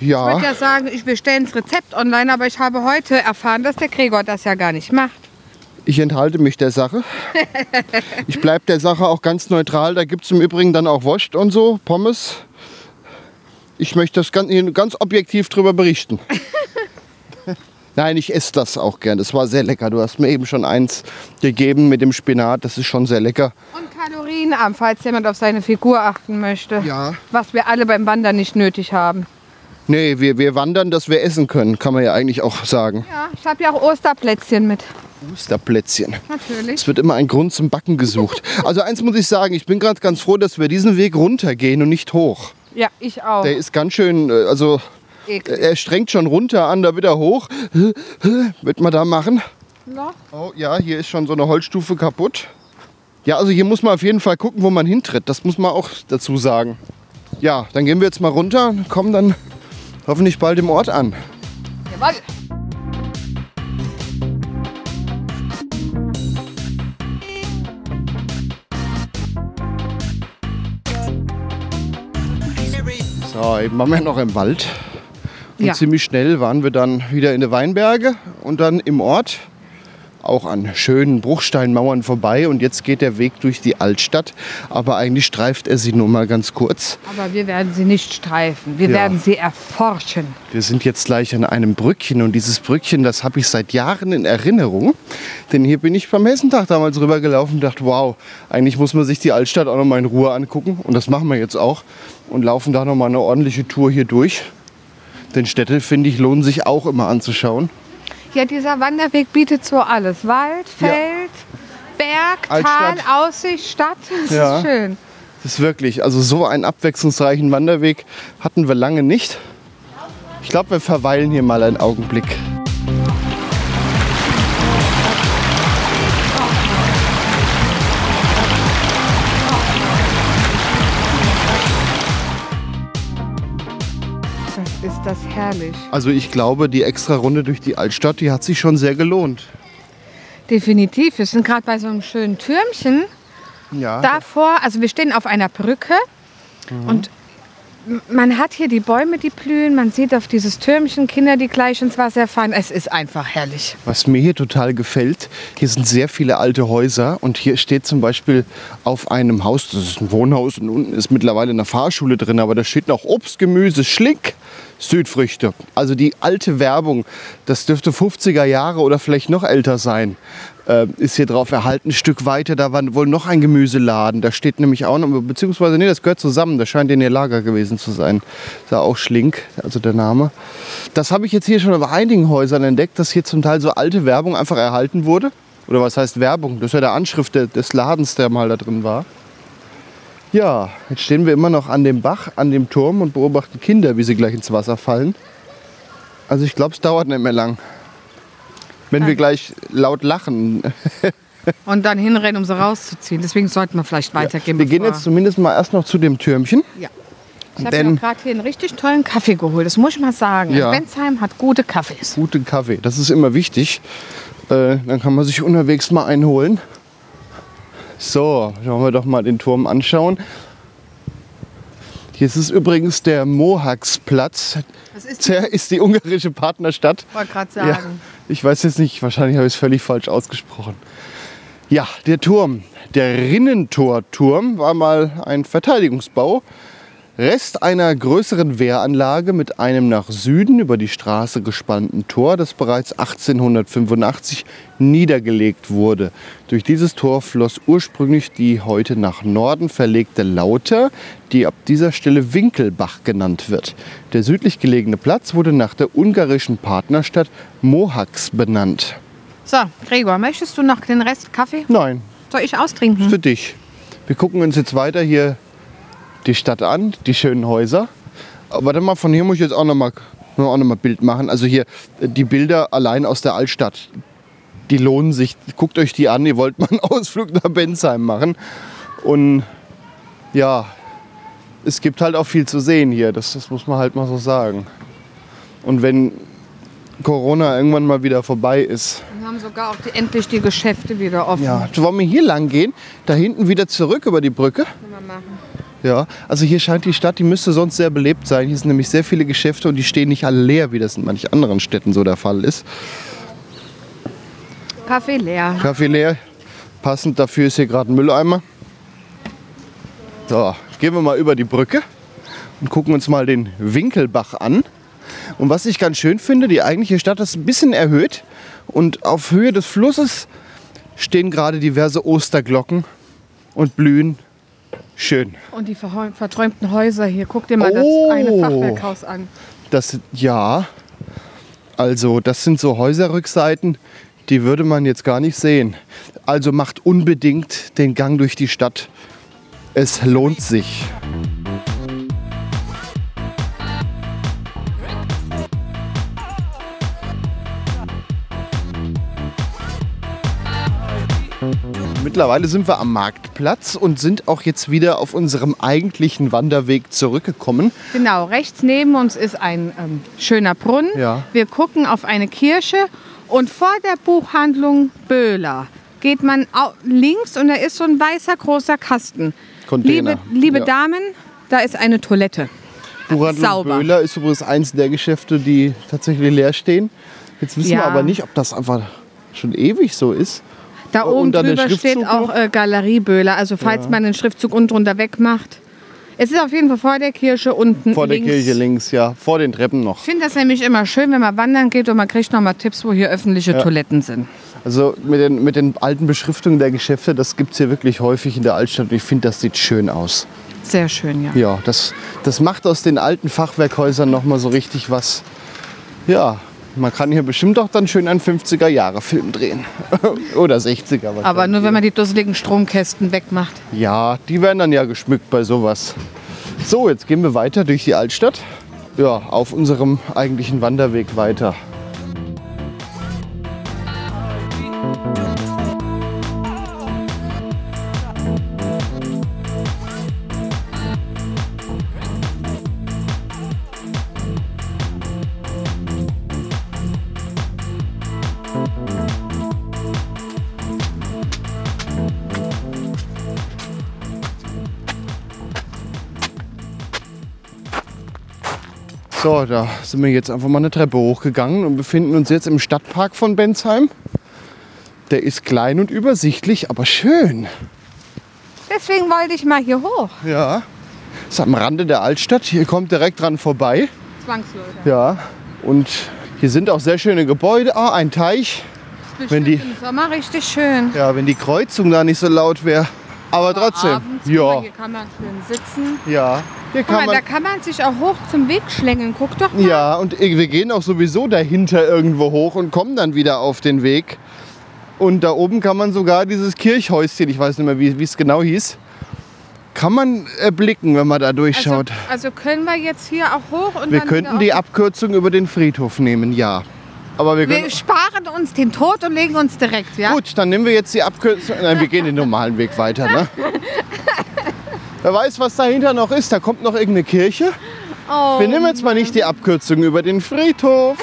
[SPEAKER 1] Ich
[SPEAKER 2] Ja,
[SPEAKER 1] würde ja sagen, ich bestelle das Rezept online, aber ich habe heute erfahren, dass der Gregor das ja gar nicht macht.
[SPEAKER 2] Ich enthalte mich der Sache. Ich bleibe der Sache auch ganz neutral. Da gibt es im Übrigen dann auch Wurst und so, Pommes. Ich möchte das ganz, ganz objektiv drüber berichten. Nein, ich esse das auch gern. Das war sehr lecker. Du hast mir eben schon eins gegeben mit dem Spinat. Das ist schon sehr lecker.
[SPEAKER 1] Und kalorienarm, falls jemand auf seine Figur achten möchte.
[SPEAKER 2] Ja.
[SPEAKER 1] Was wir alle beim Wandern nicht nötig haben.
[SPEAKER 2] Nee, wir, wir wandern, dass wir essen können, kann man ja eigentlich auch sagen.
[SPEAKER 1] Ja, ich habe ja auch Osterplätzchen mit.
[SPEAKER 2] Osterplätzchen.
[SPEAKER 1] Natürlich.
[SPEAKER 2] Es wird immer ein Grund zum Backen gesucht. Also eins muss ich sagen, ich bin gerade ganz froh, dass wir diesen Weg runtergehen und nicht hoch.
[SPEAKER 1] Ja, ich auch.
[SPEAKER 2] Der ist ganz schön, äh, also
[SPEAKER 1] Eklig.
[SPEAKER 2] er strengt schon runter an, da wieder hoch. Wird man da machen?
[SPEAKER 1] Ja.
[SPEAKER 2] Oh ja, hier ist schon so eine Holzstufe kaputt. Ja, also hier muss man auf jeden Fall gucken, wo man hintritt. Das muss man auch dazu sagen. Ja, dann gehen wir jetzt mal runter und kommen dann hoffentlich bald im Ort an.
[SPEAKER 1] Jawohl.
[SPEAKER 2] So, eben waren wir noch im Wald. Und
[SPEAKER 1] Ja.
[SPEAKER 2] ziemlich schnell waren wir dann wieder in den Weinberge und dann im Ort. Auch an schönen Bruchsteinmauern vorbei. Und jetzt geht der Weg durch die Altstadt. Aber eigentlich streift er sie nur mal ganz kurz.
[SPEAKER 1] Aber wir werden sie nicht streifen. Wir
[SPEAKER 2] Ja.
[SPEAKER 1] werden sie erforschen.
[SPEAKER 2] Wir sind jetzt gleich an einem Brückchen und dieses Brückchen, das habe ich seit Jahren in Erinnerung. Denn hier bin ich beim Hessentag damals rübergelaufen und dachte, wow, eigentlich muss man sich die Altstadt auch noch mal in Ruhe angucken. Und das machen wir jetzt auch und laufen da noch mal eine ordentliche Tour hier durch. Denn Städte, finde ich, lohnen sich auch immer anzuschauen.
[SPEAKER 1] Ja, dieser Wanderweg bietet so alles. Wald, Feld, Berg, Tal,
[SPEAKER 2] Altstadt.
[SPEAKER 1] Aussicht, Stadt. Das
[SPEAKER 2] Ja.
[SPEAKER 1] ist schön.
[SPEAKER 2] Das ist wirklich, also so einen abwechslungsreichen Wanderweg hatten wir lange nicht. Ich glaube, wir verweilen hier mal einen Augenblick.
[SPEAKER 1] Das herrlich.
[SPEAKER 2] Also ich glaube, die extra Runde durch die Altstadt, die hat sich schon sehr gelohnt.
[SPEAKER 1] Definitiv. Wir sind gerade bei so einem schönen Türmchen.
[SPEAKER 2] Ja.
[SPEAKER 1] Davor, also wir stehen auf einer Brücke und m- man hat hier die Bäume, die blühen. Man sieht auf dieses Türmchen Kinder, die gleich ins Wasser fahren. Es ist einfach herrlich.
[SPEAKER 2] Was mir hier total gefällt, hier sind sehr viele alte Häuser und hier steht zum Beispiel auf einem Haus, das ist ein Wohnhaus und unten ist mittlerweile eine Fahrschule drin, aber da steht noch Obst, Gemüse, Schlick, Südfrüchte. Also die alte Werbung, das dürfte 50er Jahre oder vielleicht noch älter sein, äh, ist hier drauf erhalten. Ein Stück weiter, da war wohl noch ein Gemüseladen. Da steht nämlich auch noch, beziehungsweise nee, das gehört zusammen, das scheint in ihr Lager gewesen zu sein. Ist auch Schlink, also der Name. Das habe ich jetzt hier schon bei einigen Häusern entdeckt, dass hier zum Teil so alte Werbung einfach erhalten wurde. Oder was heißt Werbung? Das ist ja der Anschrift de- des Ladens, der mal da drin war. Ja, jetzt stehen wir immer noch an dem Bach, an dem Turm und beobachten Kinder, wie sie gleich ins Wasser fallen. Also ich glaube, es dauert nicht mehr lang. Wenn wir gleich laut lachen.
[SPEAKER 1] Und dann hinrennen, um sie rauszuziehen. Deswegen sollten wir vielleicht weitergehen.
[SPEAKER 2] Wir gehen jetzt zumindest mal erst noch zu dem Türmchen.
[SPEAKER 1] Ja. Ich habe mir gerade hier einen richtig tollen Kaffee geholt. Das muss ich mal sagen.
[SPEAKER 2] Ja.
[SPEAKER 1] Bensheim hat gute Kaffees.
[SPEAKER 2] Guten Kaffee, das ist immer wichtig. Äh, dann kann man sich unterwegs mal einholen. So, schauen wir doch mal den Turm anschauen. Hier ist es übrigens der Mohaxplatz.
[SPEAKER 1] Was ist
[SPEAKER 2] Der ist die ungarische Partnerstadt.
[SPEAKER 1] Ich wollte gerade
[SPEAKER 2] Ja,
[SPEAKER 1] sagen.
[SPEAKER 2] ich weiß jetzt nicht, wahrscheinlich habe ich es völlig falsch ausgesprochen. Ja, der Turm, der Rinnentorturm war mal ein Verteidigungsbau. Rest einer größeren Wehranlage mit einem nach Süden über die Straße gespannten Tor, das bereits 1885 niedergelegt wurde. Durch dieses Tor floss ursprünglich die heute nach Norden verlegte Lauter, die ab dieser Stelle Winkelbach genannt wird. Der südlich gelegene Platz wurde nach der ungarischen Partnerstadt Mohacs benannt.
[SPEAKER 1] So, Gregor, möchtest du noch den Rest Kaffee?
[SPEAKER 2] Nein,
[SPEAKER 1] Soll ich austrinken?
[SPEAKER 2] für dich. Wir gucken uns jetzt weiter hier die Stadt an, die schönen Häuser. Aber warte mal, von hier muss ich jetzt auch noch mal, auch noch mal Bild machen. Also hier die Bilder allein aus der Altstadt, die lohnen sich. Guckt euch die an. Ihr wollt mal einen Ausflug nach Bensheim machen. Und ja, es gibt halt auch viel zu sehen hier. Das, das muss man halt mal so sagen. Und wenn Corona irgendwann mal wieder vorbei ist,
[SPEAKER 1] Wir haben sogar auch die, endlich die Geschäfte wieder offen.
[SPEAKER 2] ja, wollen wir hier lang gehen, da hinten wieder zurück über die Brücke.
[SPEAKER 1] Können wir machen.
[SPEAKER 2] Ja, also hier scheint die Stadt, die müsste sonst sehr belebt sein. Hier sind nämlich sehr viele Geschäfte und die stehen nicht alle leer, wie das in manchen anderen Städten so der Fall ist.
[SPEAKER 1] Kaffee leer.
[SPEAKER 2] Kaffee leer. Passend dafür ist hier gerade ein Mülleimer. So, gehen wir mal über die Brücke und gucken uns mal den Winkelbach an. Und was ich ganz schön finde, die eigentliche Stadt ist ein bisschen erhöht und auf Höhe des Flusses stehen gerade diverse Osterglocken und blühen. Schön.
[SPEAKER 1] Und die verträumten Häuser hier. Guck dir mal
[SPEAKER 2] Oh.
[SPEAKER 1] das eine Fachwerkhaus an.
[SPEAKER 2] Das ja, also das sind so Häuserrückseiten, die würde man jetzt gar nicht sehen. Also macht unbedingt den Gang durch die Stadt. Es lohnt sich. Mittlerweile sind wir am Marktplatz und sind auch jetzt wieder auf unserem eigentlichen Wanderweg zurückgekommen.
[SPEAKER 1] Genau, rechts neben uns ist ein ähm, schöner Brunnen.
[SPEAKER 2] Ja.
[SPEAKER 1] Wir gucken auf eine Kirche und vor der Buchhandlung Böhler geht man links und da ist so ein weißer großer Kasten.
[SPEAKER 2] Container.
[SPEAKER 1] Liebe, liebe
[SPEAKER 2] Ja.
[SPEAKER 1] Damen, da ist eine Toilette.
[SPEAKER 2] Buchhandlung
[SPEAKER 1] Sauber.
[SPEAKER 2] Böhler ist übrigens eins der Geschäfte, die tatsächlich leer stehen. Jetzt wissen
[SPEAKER 1] Ja.
[SPEAKER 2] wir aber nicht, ob das einfach schon ewig so ist.
[SPEAKER 1] Da oben drüber steht auch äh, Galerie Böhler. Also falls man den Schriftzug unten drunter wegmacht. Es ist auf jeden Fall vor der Kirche unten
[SPEAKER 2] Vor der
[SPEAKER 1] links.
[SPEAKER 2] Kirche links, ja. Vor den Treppen noch.
[SPEAKER 1] Ich finde das nämlich immer schön, wenn man wandern geht und man kriegt noch mal Tipps, wo hier öffentliche Toiletten sind.
[SPEAKER 2] Also mit den, mit den alten Beschriftungen der Geschäfte, das gibt es hier wirklich häufig in der Altstadt. Und ich finde, das sieht schön aus.
[SPEAKER 1] Sehr schön, ja.
[SPEAKER 2] Ja, das, das macht aus den alten Fachwerkhäusern noch mal so richtig was. Ja, man kann hier bestimmt auch dann schön einen 50er-Jahre-Film drehen. Oder 60er wahrscheinlich.
[SPEAKER 1] Aber nur wenn man die dusseligen Stromkästen wegmacht.
[SPEAKER 2] Ja, die werden dann ja geschmückt bei sowas. So, jetzt gehen wir weiter durch die Altstadt. Ja, auf unserem eigentlichen Wanderweg weiter. So, da sind wir jetzt einfach mal eine Treppe hochgegangen und befinden uns jetzt im Stadtpark von Bensheim. Der ist klein und übersichtlich, aber schön.
[SPEAKER 1] Deswegen wollte ich mal hier hoch.
[SPEAKER 2] Ja. Ist am Rande der Altstadt. Hier kommt direkt dran vorbei.
[SPEAKER 1] Zwangsläufig.
[SPEAKER 2] Ja. Und hier sind auch sehr schöne Gebäude. Ah, ein Teich. Wenn die-
[SPEAKER 1] Im Sommer richtig schön.
[SPEAKER 2] Ja, wenn die Kreuzung da nicht so laut wäre. Aber trotzdem.
[SPEAKER 1] Abends,
[SPEAKER 2] Ja.
[SPEAKER 1] mal, hier kann man schön sitzen.
[SPEAKER 2] Ja. Hier kann
[SPEAKER 1] mal,
[SPEAKER 2] man.
[SPEAKER 1] da kann man sich auch hoch zum Weg schlängeln. Guck doch mal.
[SPEAKER 2] Ja, und wir gehen auch sowieso dahinter irgendwo hoch und kommen dann wieder auf den Weg. Und da oben kann man sogar dieses Kirchhäuschen, ich weiß nicht mehr, wie es genau hieß, kann man erblicken, wenn man da
[SPEAKER 1] Also,
[SPEAKER 2] durchschaut.
[SPEAKER 1] also können wir jetzt hier auch hoch und
[SPEAKER 2] wir könnten die Abkürzung über den Friedhof nehmen, ja. Aber wir.
[SPEAKER 1] Wir sparen uns den Tod und legen uns direkt, ja?
[SPEAKER 2] Gut, dann nehmen wir jetzt die Abkürzung. Nein, wir gehen den normalen Weg weiter, ne? Wer weiß, was dahinter noch ist. Da kommt noch irgendeine Kirche.
[SPEAKER 1] Oh,
[SPEAKER 2] Wir nehmen jetzt mal nicht die Abkürzung über den Friedhof.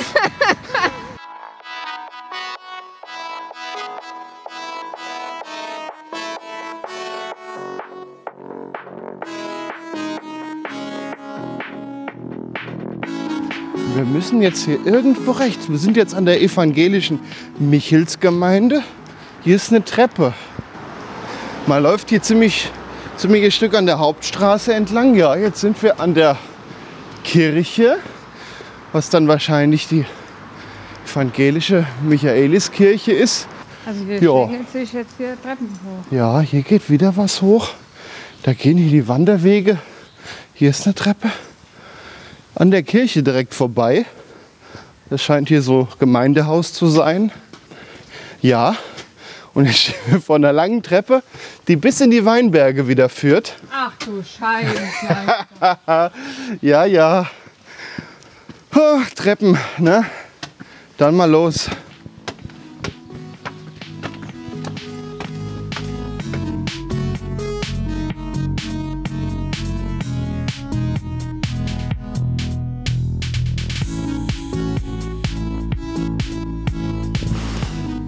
[SPEAKER 2] Müssen jetzt hier irgendwo rechts. Wir sind jetzt an der evangelischen Michelsgemeinde. Hier ist eine Treppe. Man läuft hier ziemlich, ziemliches Stück an der Hauptstraße entlang. Ja, jetzt sind wir an der Kirche, was dann wahrscheinlich die evangelische Michaeliskirche ist.
[SPEAKER 1] Also
[SPEAKER 2] Ja.
[SPEAKER 1] schlängelt sich jetzt hier Treppen hoch.
[SPEAKER 2] Ja, hier geht wieder was hoch. Da gehen hier die Wanderwege. Hier ist eine Treppe. An der Kirche direkt vorbei. Das scheint hier so Gemeindehaus zu sein. Ja. Und stehen wir vor einer langen Treppe, die bis in die Weinberge wieder führt.
[SPEAKER 1] Ach du Scheiße.
[SPEAKER 2] Ja, ja. Puh, Treppen, ne? Dann mal los.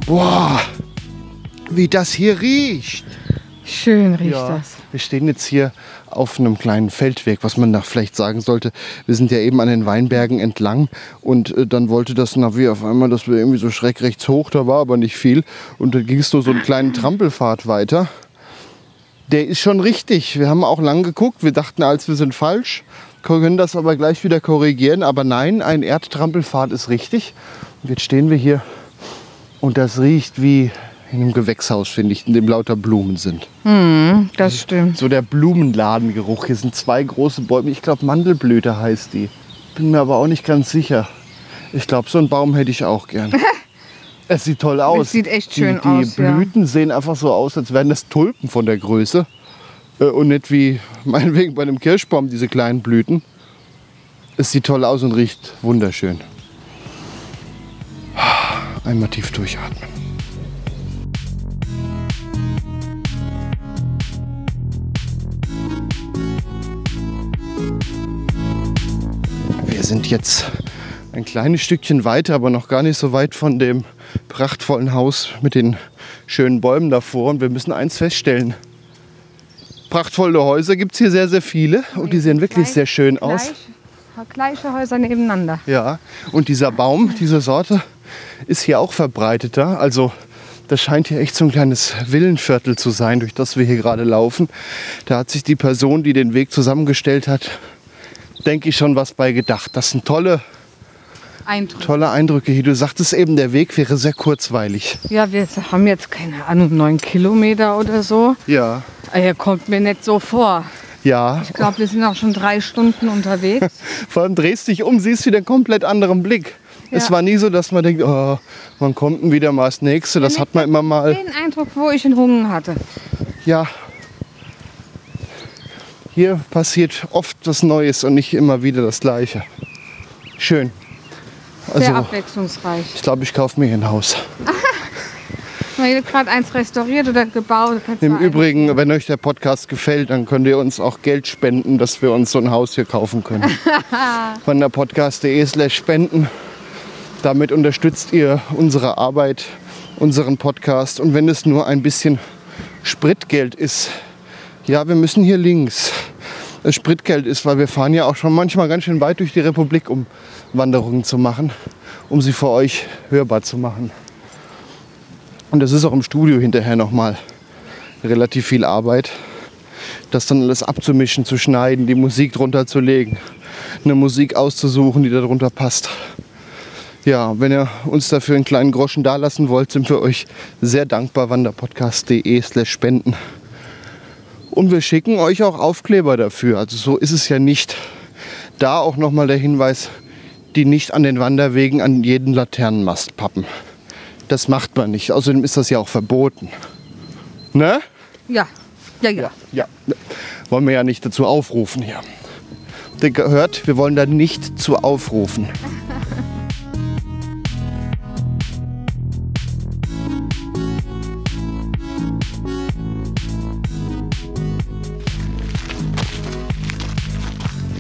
[SPEAKER 2] Boah, wie das hier riecht.
[SPEAKER 1] Schön riecht
[SPEAKER 2] Ja,
[SPEAKER 1] das.
[SPEAKER 2] wir stehen jetzt hier auf einem kleinen Feldweg, was man da vielleicht sagen sollte. Wir sind ja eben an den Weinbergen entlang und äh, dann wollte das Navi auf einmal, dass wir irgendwie so schräg rechts hoch, da war aber nicht viel. Und dann ging es nur so einen kleinen Trampelpfad weiter. Der ist schon richtig. Wir haben auch lang geguckt. Wir dachten, als wir sind falsch, können das aber gleich wieder korrigieren. Aber nein, ein Erdtrampelpfad ist richtig. Und jetzt stehen wir hier und das riecht wie in einem Gewächshaus, finde ich, in dem lauter Blumen sind.
[SPEAKER 1] Das stimmt.
[SPEAKER 2] So der Blumenladengeruch. Hier sind zwei große Bäume. Ich glaube, Mandelblüte heißt die. Bin mir aber auch nicht ganz sicher. Ich glaube, so einen Baum hätte ich auch gern. es sieht toll aus.
[SPEAKER 1] sieht echt schön
[SPEAKER 2] die,
[SPEAKER 1] aus,
[SPEAKER 2] Die
[SPEAKER 1] ja.
[SPEAKER 2] Blüten sehen einfach so aus, als wären das Tulpen von der Größe. Äh, Und nicht wie meinetwegen bei einem Kirschbaum, diese kleinen Blüten. Es sieht toll aus und riecht wunderschön. Einmal tief durchatmen. Wir sind jetzt ein kleines Stückchen weiter, aber noch gar nicht so weit von dem prachtvollen Haus mit den schönen Bäumen davor. Und wir müssen eins feststellen. Prachtvolle Häuser gibt es hier sehr, sehr viele und die sehen wirklich sehr schön aus.
[SPEAKER 1] Gleich, gleiche Häuser nebeneinander.
[SPEAKER 2] Ja, und dieser Baum, diese Sorte, ist hier auch verbreiteter. Also das scheint hier echt so ein kleines Villenviertel zu sein, durch das wir hier gerade laufen. Da hat sich die Person, die den Weg zusammengestellt hat, denke ich schon was bei gedacht. Das sind tolle,
[SPEAKER 1] Eindruck.
[SPEAKER 2] tolle Eindrücke hier. Du sagtest eben, der Weg wäre sehr kurzweilig.
[SPEAKER 1] Ja, wir haben jetzt keine Ahnung, neun Kilometer oder so.
[SPEAKER 2] Ja,
[SPEAKER 1] Er kommt mir nicht so vor.
[SPEAKER 2] ja.
[SPEAKER 1] Ich glaube, wir sind auch schon drei Stunden unterwegs.
[SPEAKER 2] Vor allem drehst dich um, siehst wieder einen komplett anderen Blick. Es
[SPEAKER 1] Ja.
[SPEAKER 2] war nie so, dass man denkt, oh, man kommt wieder mal das nächste. Das hat man immer mal.
[SPEAKER 1] Den Eindruck, wo ich einen Hunger hatte.
[SPEAKER 2] Ja, hier passiert oft was Neues und nicht immer wieder das Gleiche. Schön.
[SPEAKER 1] Sehr
[SPEAKER 2] Also,
[SPEAKER 1] abwechslungsreich.
[SPEAKER 2] ich glaube, ich kaufe mir hier ein Haus.
[SPEAKER 1] Mal hier gerade eins restauriert oder gebaut.
[SPEAKER 2] Im Übrigen, wenn euch der Podcast gefällt, dann könnt ihr uns auch Geld spenden, dass wir uns so ein Haus hier kaufen können. Von der podcast.de slash spenden. Damit unterstützt ihr unsere Arbeit, unseren Podcast. Und wenn es nur ein bisschen Spritgeld ist, ja, wir müssen hier links. Es Spritgeld ist, weil wir fahren ja auch schon manchmal ganz schön weit durch die Republik, um Wanderungen zu machen, um sie für euch hörbar zu machen. Und das ist auch im Studio hinterher nochmal relativ viel Arbeit, das dann alles abzumischen, zu schneiden, die Musik drunter zu legen, eine Musik auszusuchen, die darunter passt. Ja, wenn ihr uns dafür einen kleinen Groschen dalassen wollt, sind wir euch sehr dankbar. wanderpodcast.de slash spenden. Und wir schicken euch auch Aufkleber dafür. Also so ist es ja nicht. Da auch nochmal der Hinweis, die nicht an den Wanderwegen an jeden Laternenmast pappen. Das macht man nicht. Außerdem ist das ja auch verboten. Ne?
[SPEAKER 1] Ja. Ja, ja.
[SPEAKER 2] Ja. Wollen wir ja nicht dazu aufrufen hier. Habt ihr gehört? Wir wollen da nicht zu aufrufen.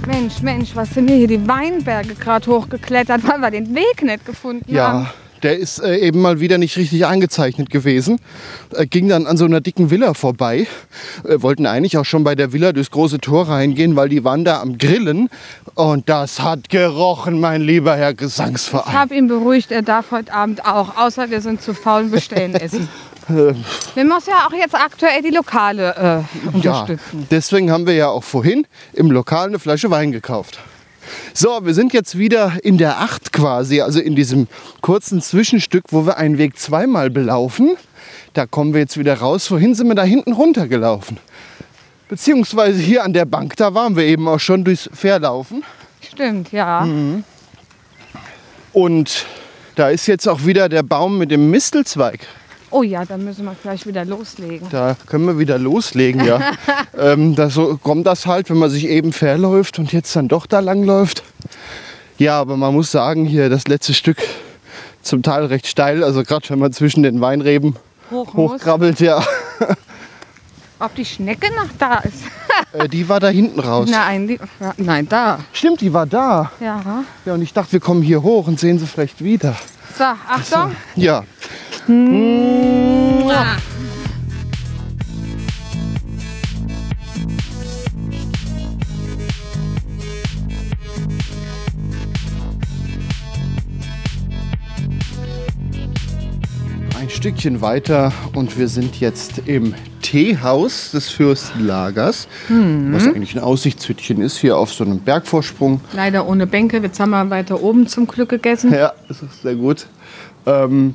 [SPEAKER 1] Mensch, Mensch, was sind hier die Weinberge gerade hochgeklettert, weil wir den Weg nicht gefunden haben.
[SPEAKER 2] Ja, der ist äh, eben mal wieder nicht richtig eingezeichnet gewesen. Äh, ging dann an so einer dicken Villa vorbei. Äh, wollten eigentlich auch schon bei der Villa durchs große Tor reingehen, weil die waren da am Grillen. Und das hat gerochen, mein lieber Herr
[SPEAKER 1] Ich
[SPEAKER 2] Gesangsverein.
[SPEAKER 1] habe ihn beruhigt, er darf heute Abend auch, außer wir sind zu faul und bestellen Essen.
[SPEAKER 2] Äh,
[SPEAKER 1] Wir müssen ja auch jetzt aktuell die Lokale äh,
[SPEAKER 2] Ja,
[SPEAKER 1] unterstützen.
[SPEAKER 2] deswegen haben wir ja auch vorhin im Lokal eine Flasche Wein gekauft. So, wir sind jetzt wieder in der Acht quasi, also in diesem kurzen Zwischenstück, wo wir einen Weg zweimal belaufen. Da kommen wir jetzt wieder raus. Wohin sind wir da hinten runtergelaufen? Beziehungsweise hier an der Bank, da waren wir eben auch schon durchs Verlaufen.
[SPEAKER 1] Stimmt, ja.
[SPEAKER 2] Mhm. Und da ist jetzt auch wieder der Baum mit dem Mistelzweig.
[SPEAKER 1] Oh ja, dann müssen wir gleich wieder loslegen.
[SPEAKER 2] Da können wir wieder loslegen, ja. ähm, da so kommt das halt, wenn man sich eben verläuft und jetzt dann doch da lang läuft. Ja, aber man muss sagen, hier das letzte Stück zum Teil recht steil. Also gerade wenn man zwischen den Weinreben
[SPEAKER 1] Hoch
[SPEAKER 2] hochkrabbelt, ja.
[SPEAKER 1] Ob die Schnecke noch da ist?
[SPEAKER 2] Äh, die war da hinten raus.
[SPEAKER 1] Nein, die, ja, nein, da.
[SPEAKER 2] Stimmt, die war da.
[SPEAKER 1] Ja.
[SPEAKER 2] Ja, und ich dachte, wir kommen hier hoch und sehen sie vielleicht wieder.
[SPEAKER 1] So, Achtung.
[SPEAKER 2] Ja. Mua. Ein Stückchen weiter und wir sind jetzt im Teehaus des Fürstenlagers,
[SPEAKER 1] mhm.
[SPEAKER 2] was eigentlich ein Aussichtshütchen ist, hier auf so einem Bergvorsprung.
[SPEAKER 1] Leider ohne Bänke. Jetzt haben wir weiter oben zum Glück gegessen.
[SPEAKER 2] Ja, das ist sehr gut. Ähm,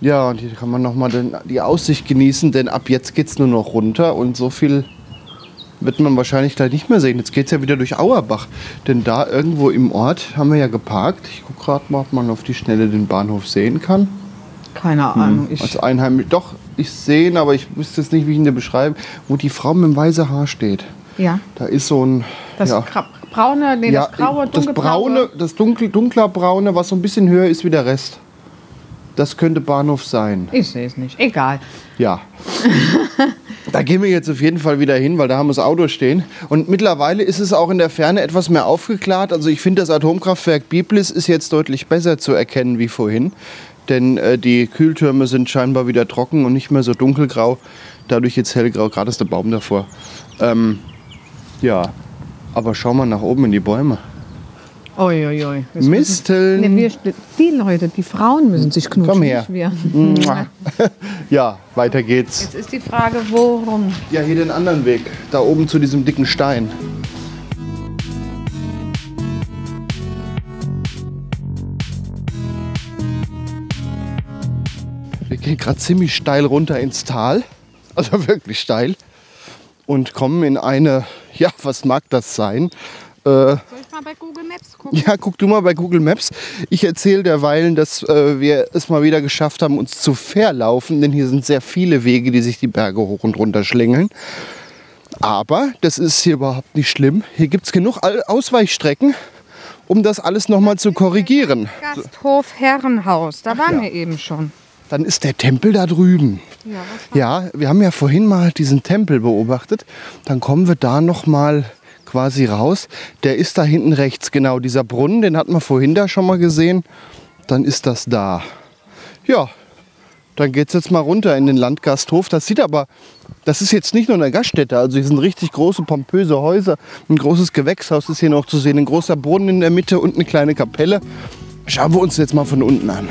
[SPEAKER 2] ja, und hier kann man nochmal die Aussicht genießen, denn ab jetzt geht es nur noch runter und so viel wird man wahrscheinlich gleich nicht mehr sehen. Jetzt geht es ja wieder durch Auerbach, denn da irgendwo im Ort haben wir ja geparkt. Ich gucke gerade mal, ob man auf die Schnelle den Bahnhof sehen kann.
[SPEAKER 1] Keine Ahnung. Ich,
[SPEAKER 2] Als Einheimisch. Doch, ich sehe ihn, aber ich wüsste jetzt nicht, wie ich ihn dir beschreibe, wo die Frau mit dem weißen Haar steht.
[SPEAKER 1] ja.
[SPEAKER 2] Da ist so ein.
[SPEAKER 1] Das
[SPEAKER 2] ja,
[SPEAKER 1] braune, nee,
[SPEAKER 2] ja,
[SPEAKER 1] das graue,
[SPEAKER 2] das
[SPEAKER 1] dunkelbraune.
[SPEAKER 2] braune, das dunkel, dunkler braune, was so ein bisschen höher ist wie der Rest. Das könnte Bahnhof sein.
[SPEAKER 1] Ich sehe es nicht. Egal.
[SPEAKER 2] Ja. da gehen wir jetzt auf jeden Fall wieder hin, weil da haben wir das Auto stehen. Und mittlerweile ist es auch in der Ferne etwas mehr aufgeklärt. Also ich finde, das Atomkraftwerk Biblis ist jetzt deutlich besser zu erkennen wie vorhin. Denn äh, die Kühltürme sind scheinbar wieder trocken und nicht mehr so dunkelgrau. Dadurch jetzt hellgrau. Gerade ist der Baum davor. Ähm, ja, aber schau mal nach oben in die Bäume.
[SPEAKER 1] Uiuiui. Jetzt
[SPEAKER 2] Misteln.
[SPEAKER 1] müssen- Nee, wir, die Leute, die Frauen müssen sich knutschen.
[SPEAKER 2] Komm her.
[SPEAKER 1] Nicht wir.
[SPEAKER 2] Mua. ja, weiter geht's.
[SPEAKER 1] Jetzt ist die Frage, worum?
[SPEAKER 2] Ja, hier den anderen Weg. Da oben zu diesem dicken Stein. Wir gehen gerade ziemlich steil runter ins Tal. Also wirklich steil. Und kommen in eine, ja, was mag das sein? Äh,
[SPEAKER 1] Soll ich mal bei Google Maps gucken?
[SPEAKER 2] ja, guck du mal bei Google Maps. Ich erzähle derweilen, dass äh, wir es mal wieder geschafft haben, uns zu verlaufen, denn hier sind sehr viele Wege, die sich die Berge hoch und runter schlängeln. Aber das ist hier überhaupt nicht schlimm. Hier gibt es genug Ausweichstrecken, um das alles nochmal zu korrigieren.
[SPEAKER 1] Gasthof Herrenhaus, da waren
[SPEAKER 2] Ja.
[SPEAKER 1] wir eben schon.
[SPEAKER 2] Dann ist der Tempel da drüben.
[SPEAKER 1] Ja,
[SPEAKER 2] Ja, wir haben ja vorhin mal diesen Tempel beobachtet. Dann kommen wir da noch mal quasi raus. Der ist da hinten rechts, genau. Dieser Brunnen, den hatten wir vorhin da schon mal gesehen. Dann ist das da. Ja, dann geht es jetzt mal runter in den Landgasthof. Das sieht aber, das ist jetzt nicht nur eine Gaststätte. Also hier sind richtig große, pompöse Häuser. Ein großes Gewächshaus ist hier noch zu sehen. Ein großer Brunnen in der Mitte und eine kleine Kapelle. Schauen wir uns jetzt mal von unten an.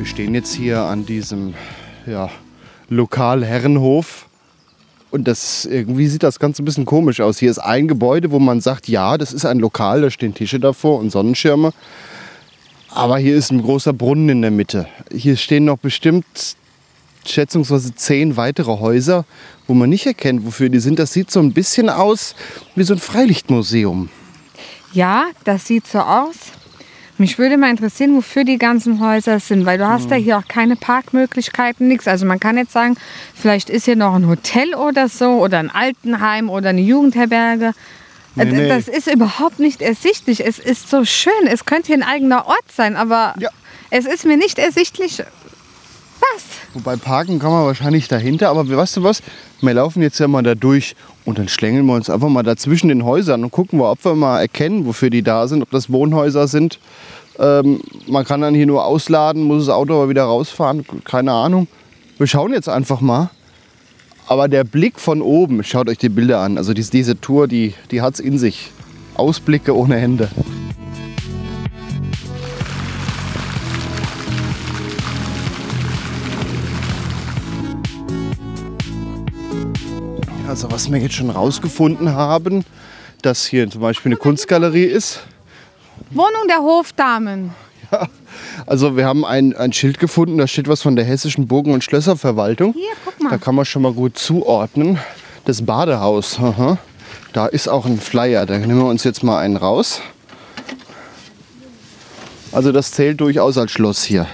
[SPEAKER 2] Wir stehen jetzt hier an diesem ja, Lokalherrenhof. Und das irgendwie sieht das Ganze ein bisschen komisch aus. Hier ist ein Gebäude, wo man sagt, ja, das ist ein Lokal, da stehen Tische davor und Sonnenschirme. Aber hier ist ein großer Brunnen in der Mitte. Hier stehen noch bestimmt schätzungsweise zehn weitere Häuser, wo man nicht erkennt, wofür die sind. Das sieht so ein bisschen aus wie so ein Freilichtmuseum.
[SPEAKER 1] Ja, das sieht so aus. Mich würde mal interessieren, wofür die ganzen Häuser sind, weil du hast ja hier auch keine Parkmöglichkeiten, nichts. Also man kann jetzt sagen, vielleicht ist hier noch ein Hotel oder so oder ein Altenheim oder eine Jugendherberge.
[SPEAKER 2] Nee,
[SPEAKER 1] Äh,
[SPEAKER 2] nee.
[SPEAKER 1] Das ist überhaupt nicht ersichtlich. Es ist so schön. Es könnte hier ein eigener Ort sein, aber
[SPEAKER 2] Ja.
[SPEAKER 1] es ist mir nicht ersichtlich, was.
[SPEAKER 2] Wobei parken kann man wahrscheinlich dahinter, aber weißt du was? Wir laufen jetzt ja mal da durch und dann schlängeln wir uns einfach mal dazwischen den Häusern und gucken ob wir mal erkennen, wofür die da sind, ob das Wohnhäuser sind. Ähm, man kann dann hier nur ausladen, muss das Auto aber wieder rausfahren, keine Ahnung. Wir schauen jetzt einfach mal. Aber der Blick von oben, schaut euch die Bilder an. Also dies, diese Tour, die, die hat es in sich. Ausblicke ohne Hände. Also was wir jetzt schon rausgefunden haben, dass hier zum Beispiel eine Kunstgalerie ist.
[SPEAKER 1] Wohnung der Hofdamen.
[SPEAKER 2] Also wir haben ein, ein Schild gefunden, da steht was von der hessischen Burgen- und Schlösserverwaltung.
[SPEAKER 1] Hier, guck mal.
[SPEAKER 2] Da kann man schon mal gut zuordnen. Das Badehaus. Aha. Da ist auch ein Flyer. Da nehmen wir uns jetzt mal einen raus. Also das zählt durchaus als Schloss hier.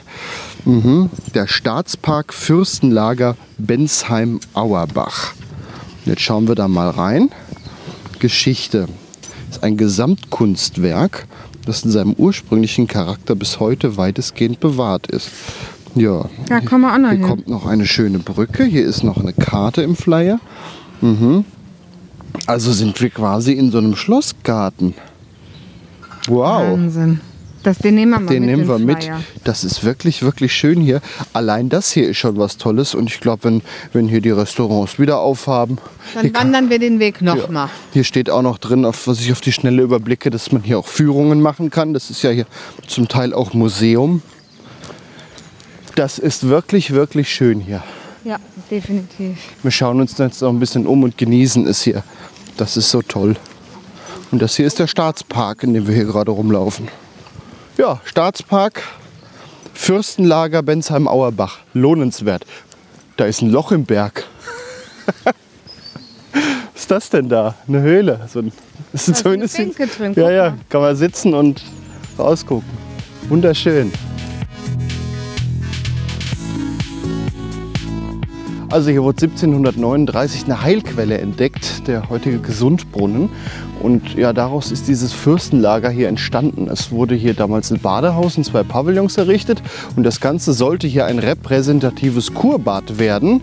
[SPEAKER 2] Mhm. Der Staatspark Fürstenlager Bensheim-Auerbach. Jetzt schauen wir da mal rein. Geschichte ist ein Gesamtkunstwerk, das in seinem ursprünglichen Charakter bis heute weitestgehend bewahrt ist. Ja,
[SPEAKER 1] Da kommen wir auch noch
[SPEAKER 2] hier
[SPEAKER 1] hin.
[SPEAKER 2] kommt noch eine schöne Brücke. Hier ist noch eine Karte im Flyer. Mhm. Also sind wir quasi in so einem Schlossgarten. Wow.
[SPEAKER 1] Wahnsinn. Das, den nehmen wir mal
[SPEAKER 2] Den
[SPEAKER 1] mit.
[SPEAKER 2] nehmen wir mit. Das ist wirklich, wirklich schön hier. Allein das hier ist schon was Tolles. Und ich glaube, wenn, wenn hier die Restaurants wieder aufhaben.
[SPEAKER 1] Dann
[SPEAKER 2] hier, kann-
[SPEAKER 1] wandern wir den Weg noch
[SPEAKER 2] ja,
[SPEAKER 1] mal.
[SPEAKER 2] hier steht auch noch drin, auf, was ich auf die Schnelle überblicke, dass man hier auch Führungen machen kann. Das ist ja hier zum Teil auch Museum. Das ist wirklich, wirklich schön hier.
[SPEAKER 1] Ja, definitiv.
[SPEAKER 2] Wir schauen uns jetzt noch ein bisschen um und genießen es hier. Das ist so toll. Und das hier ist der Staatspark, in dem wir hier gerade rumlaufen. Ja, Staatspark, Fürstenlager Bensheim-Auerbach. Lohnenswert. Da ist ein Loch im Berg. Was ist das denn da? Eine Höhle. So ein, das ist
[SPEAKER 1] Da ist eine Bänke drin,
[SPEAKER 2] Ja, ja, kann man sitzen und rausgucken. Wunderschön. Also hier wurde 1739 eine Heilquelle entdeckt, der heutige Gesundbrunnen. Und ja, daraus ist dieses Fürstenlager hier entstanden. Es wurde hier damals ein Badehaus und zwei Pavillons errichtet. Und das Ganze sollte hier ein repräsentatives Kurbad werden.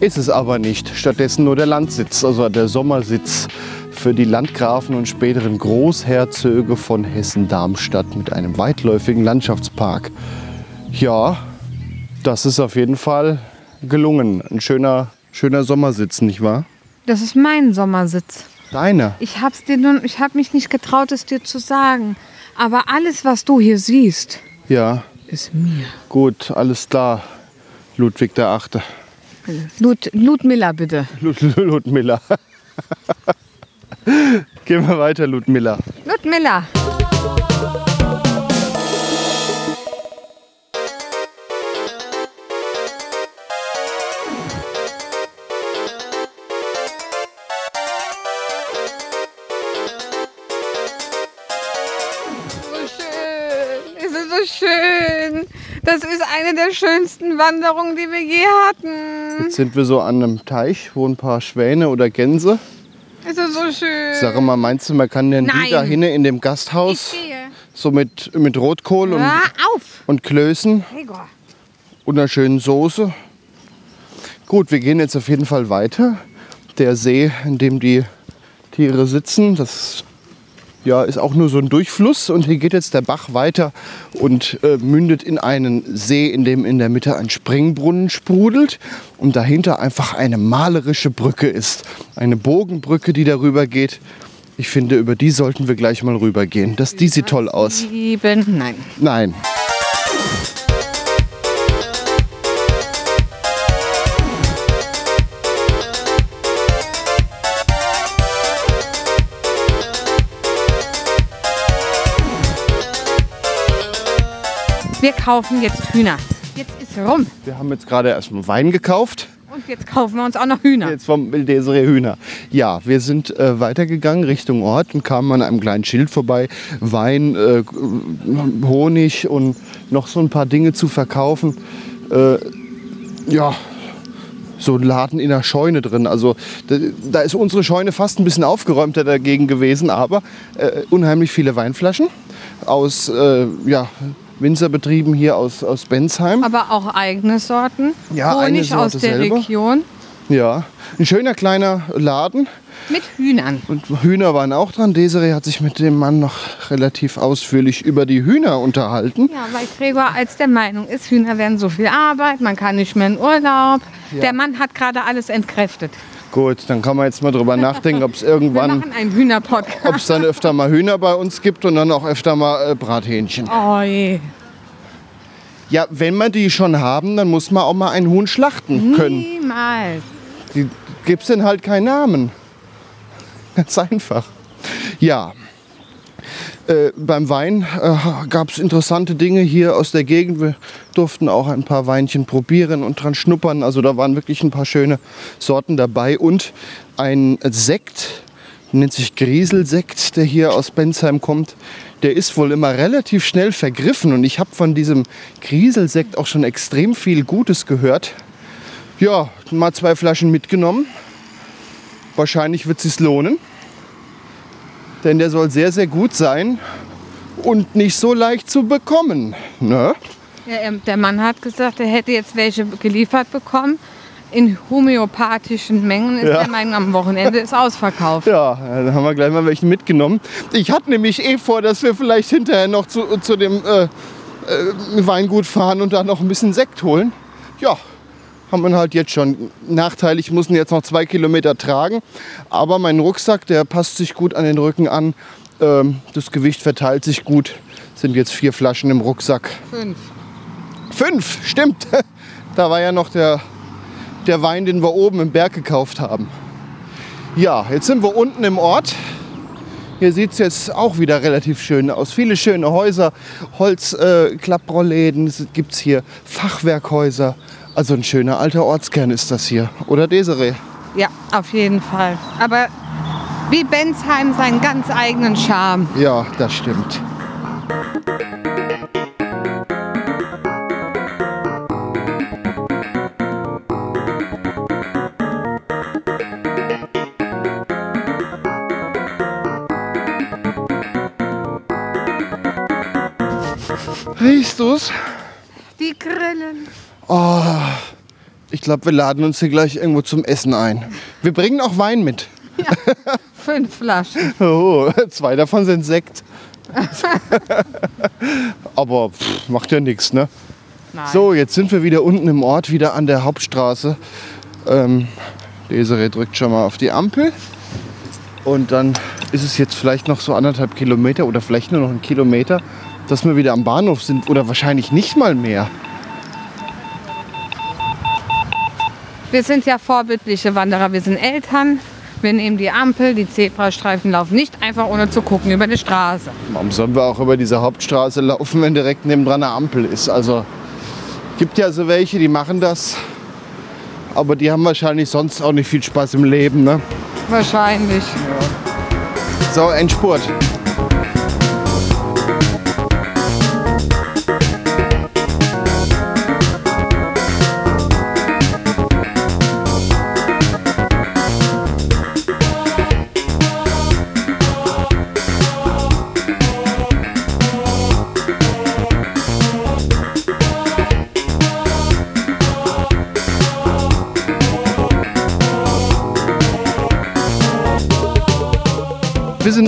[SPEAKER 2] Ist es aber nicht. Stattdessen nur der Landsitz, also der Sommersitz für die Landgrafen und späteren Großherzöge von Hessen-Darmstadt mit einem weitläufigen Landschaftspark. Ja, das ist auf jeden Fall gelungen. Ein schöner, schöner Sommersitz, nicht wahr?
[SPEAKER 1] Das ist mein Sommersitz.
[SPEAKER 2] Deiner.
[SPEAKER 1] Ich hab's dir nun, ich habe mich nicht getraut, es dir zu sagen. Aber alles, was du hier siehst,
[SPEAKER 2] Ja,
[SPEAKER 1] ist mir.
[SPEAKER 2] gut, alles klar. Ludwig der Achte.
[SPEAKER 1] Lud, Ludmilla, bitte.
[SPEAKER 2] Lud, Ludmilla. Gehen wir weiter, Ludmilla.
[SPEAKER 1] Ludmilla. Das ist eine der schönsten Wanderungen, die wir je hatten.
[SPEAKER 2] Jetzt sind wir so an einem Teich, wo ein paar Schwäne oder Gänse.
[SPEAKER 1] Ist so schön.
[SPEAKER 2] Sag mal, meinst du, man kann denn die
[SPEAKER 1] Nein.
[SPEAKER 2] da hinten in dem
[SPEAKER 1] ich
[SPEAKER 2] Gasthaus
[SPEAKER 1] gehe.
[SPEAKER 2] so mit, mit Rotkohl und, und Klößen
[SPEAKER 1] Gregor.
[SPEAKER 2] und einer schönen Soße? Gut, wir gehen jetzt auf jeden Fall weiter. Der See, in dem die Tiere sitzen, das ja, ist auch nur so ein Durchfluss und hier geht jetzt der Bach weiter und äh, mündet in einen See, in dem in der Mitte ein Springbrunnen sprudelt und dahinter einfach eine malerische Brücke ist. Eine Bogenbrücke, die darüber geht. Ich finde, über die sollten wir gleich mal rübergehen. Das, die sieht toll aus.
[SPEAKER 1] Sieben. Nein.
[SPEAKER 2] Nein.
[SPEAKER 1] Wir kaufen jetzt Hühner. Jetzt ist rum.
[SPEAKER 2] Wir haben jetzt gerade erstmal Wein gekauft.
[SPEAKER 1] Und jetzt kaufen wir uns auch noch Hühner.
[SPEAKER 2] Jetzt vom Desiree Hühner. Ja, wir sind äh, weitergegangen Richtung Ort und kamen an einem kleinen Schild vorbei. Wein, äh, Honig und noch so ein paar Dinge zu verkaufen. Äh, ja, so ein Laden in der Scheune drin. Also da, da ist unsere Scheune fast ein bisschen aufgeräumter dagegen gewesen, aber äh, unheimlich viele Weinflaschen aus äh, ja, Winzerbetrieben hier aus, aus Bensheim.
[SPEAKER 1] Aber auch eigene Sorten.
[SPEAKER 2] Ja,
[SPEAKER 1] Honig
[SPEAKER 2] Sorte
[SPEAKER 1] aus der
[SPEAKER 2] selber.
[SPEAKER 1] Region.
[SPEAKER 2] Ja, ein schöner kleiner Laden.
[SPEAKER 1] Mit Hühnern.
[SPEAKER 2] Und Hühner waren auch dran. Desiree hat sich mit dem Mann noch relativ ausführlich über die Hühner unterhalten.
[SPEAKER 1] Ja, weil Gregor als der Meinung ist, Hühner werden so viel Arbeit, man kann nicht mehr in Urlaub. Der Mann hat gerade alles entkräftet.
[SPEAKER 2] Gut, dann kann man jetzt mal drüber nachdenken, ob es irgendwann, ob es dann öfter mal Hühner bei uns gibt und dann auch öfter mal äh, Brathähnchen.
[SPEAKER 1] Oh je.
[SPEAKER 2] Ja, wenn wir die schon haben, dann muss man auch mal ein Huhn schlachten können.
[SPEAKER 1] Niemals.
[SPEAKER 2] Die gibt's denn halt keinen Namen. Ganz einfach. Ja. Äh, beim Wein äh, gab es interessante Dinge hier aus der Gegend. Wir durften auch ein paar Weinchen probieren und dran schnuppern. Also da waren wirklich ein paar schöne Sorten dabei. Und ein Sekt, nennt sich Grieselsekt, der hier aus Bensheim kommt. Der ist wohl immer relativ schnell vergriffen. Und ich habe von diesem Grieselsekt auch schon extrem viel Gutes gehört. Ja, mal zwei Flaschen mitgenommen. Wahrscheinlich wird es sich lohnen. Denn der soll sehr, sehr gut sein und nicht so leicht zu bekommen. Ne?
[SPEAKER 1] Ja, er- der Mann hat gesagt, er hätte jetzt welche geliefert bekommen. in homöopathischen Mengen ist
[SPEAKER 2] Ja.
[SPEAKER 1] der Wein am Wochenende ist ausverkauft.
[SPEAKER 2] Ja, dann haben wir gleich mal welchen mitgenommen. Ich hatte nämlich eh vor, dass wir vielleicht hinterher noch zu, zu dem äh, äh, Weingut fahren und da noch ein bisschen Sekt holen. Ja, haben wir halt jetzt schon. Nachteil, ich muss ihn jetzt noch zwei Kilometer tragen. Aber mein Rucksack, der passt sich gut an den Rücken an. Ähm, das Gewicht verteilt sich gut. Sind jetzt vier Flaschen im Rucksack.
[SPEAKER 1] Fünf.
[SPEAKER 2] Fünf, stimmt. Da war ja noch der, der Wein, den wir oben im Berg gekauft haben. Ja, jetzt sind wir unten im Ort. Hier sieht es jetzt auch wieder relativ schön aus. Viele schöne Häuser, Holzklapprolläden, äh, Klapprolläden. es gibt hier Fachwerkhäuser. Also ein schöner alter Ortskern ist das hier. Oder Desiree?
[SPEAKER 1] Ja, auf jeden Fall. Aber wie Bensheim seinen ganz eigenen Charme.
[SPEAKER 2] Ja, das stimmt. Riechst du's?
[SPEAKER 1] Die Grillen.
[SPEAKER 2] Oh, ich glaube, wir laden uns hier gleich irgendwo zum Essen ein. Wir bringen auch Wein mit.
[SPEAKER 1] Fünf Flaschen.
[SPEAKER 2] Oh, zwei davon sind Sekt. Aber pff, macht ja nichts, ne?
[SPEAKER 1] Nein.
[SPEAKER 2] So, jetzt sind wir wieder unten im Ort, wieder an der Hauptstraße. Ähm, Desiree drückt schon mal auf die Ampel. Und dann ist es jetzt vielleicht noch so anderthalb Kilometer oder vielleicht nur noch ein Kilometer, dass wir wieder am Bahnhof sind. Oder wahrscheinlich nicht mal mehr.
[SPEAKER 1] Wir sind ja vorbildliche Wanderer. Wir sind Eltern. Wir nehmen die Ampel, die Zebrastreifen laufen nicht einfach ohne zu gucken über die Straße.
[SPEAKER 2] Warum sollen wir auch über diese Hauptstraße laufen, wenn direkt nebendran eine Ampel ist? Also gibt ja so welche, die machen das. Aber die haben wahrscheinlich sonst auch nicht viel Spaß im Leben. Ne?
[SPEAKER 1] Wahrscheinlich.
[SPEAKER 2] So, Endspurt.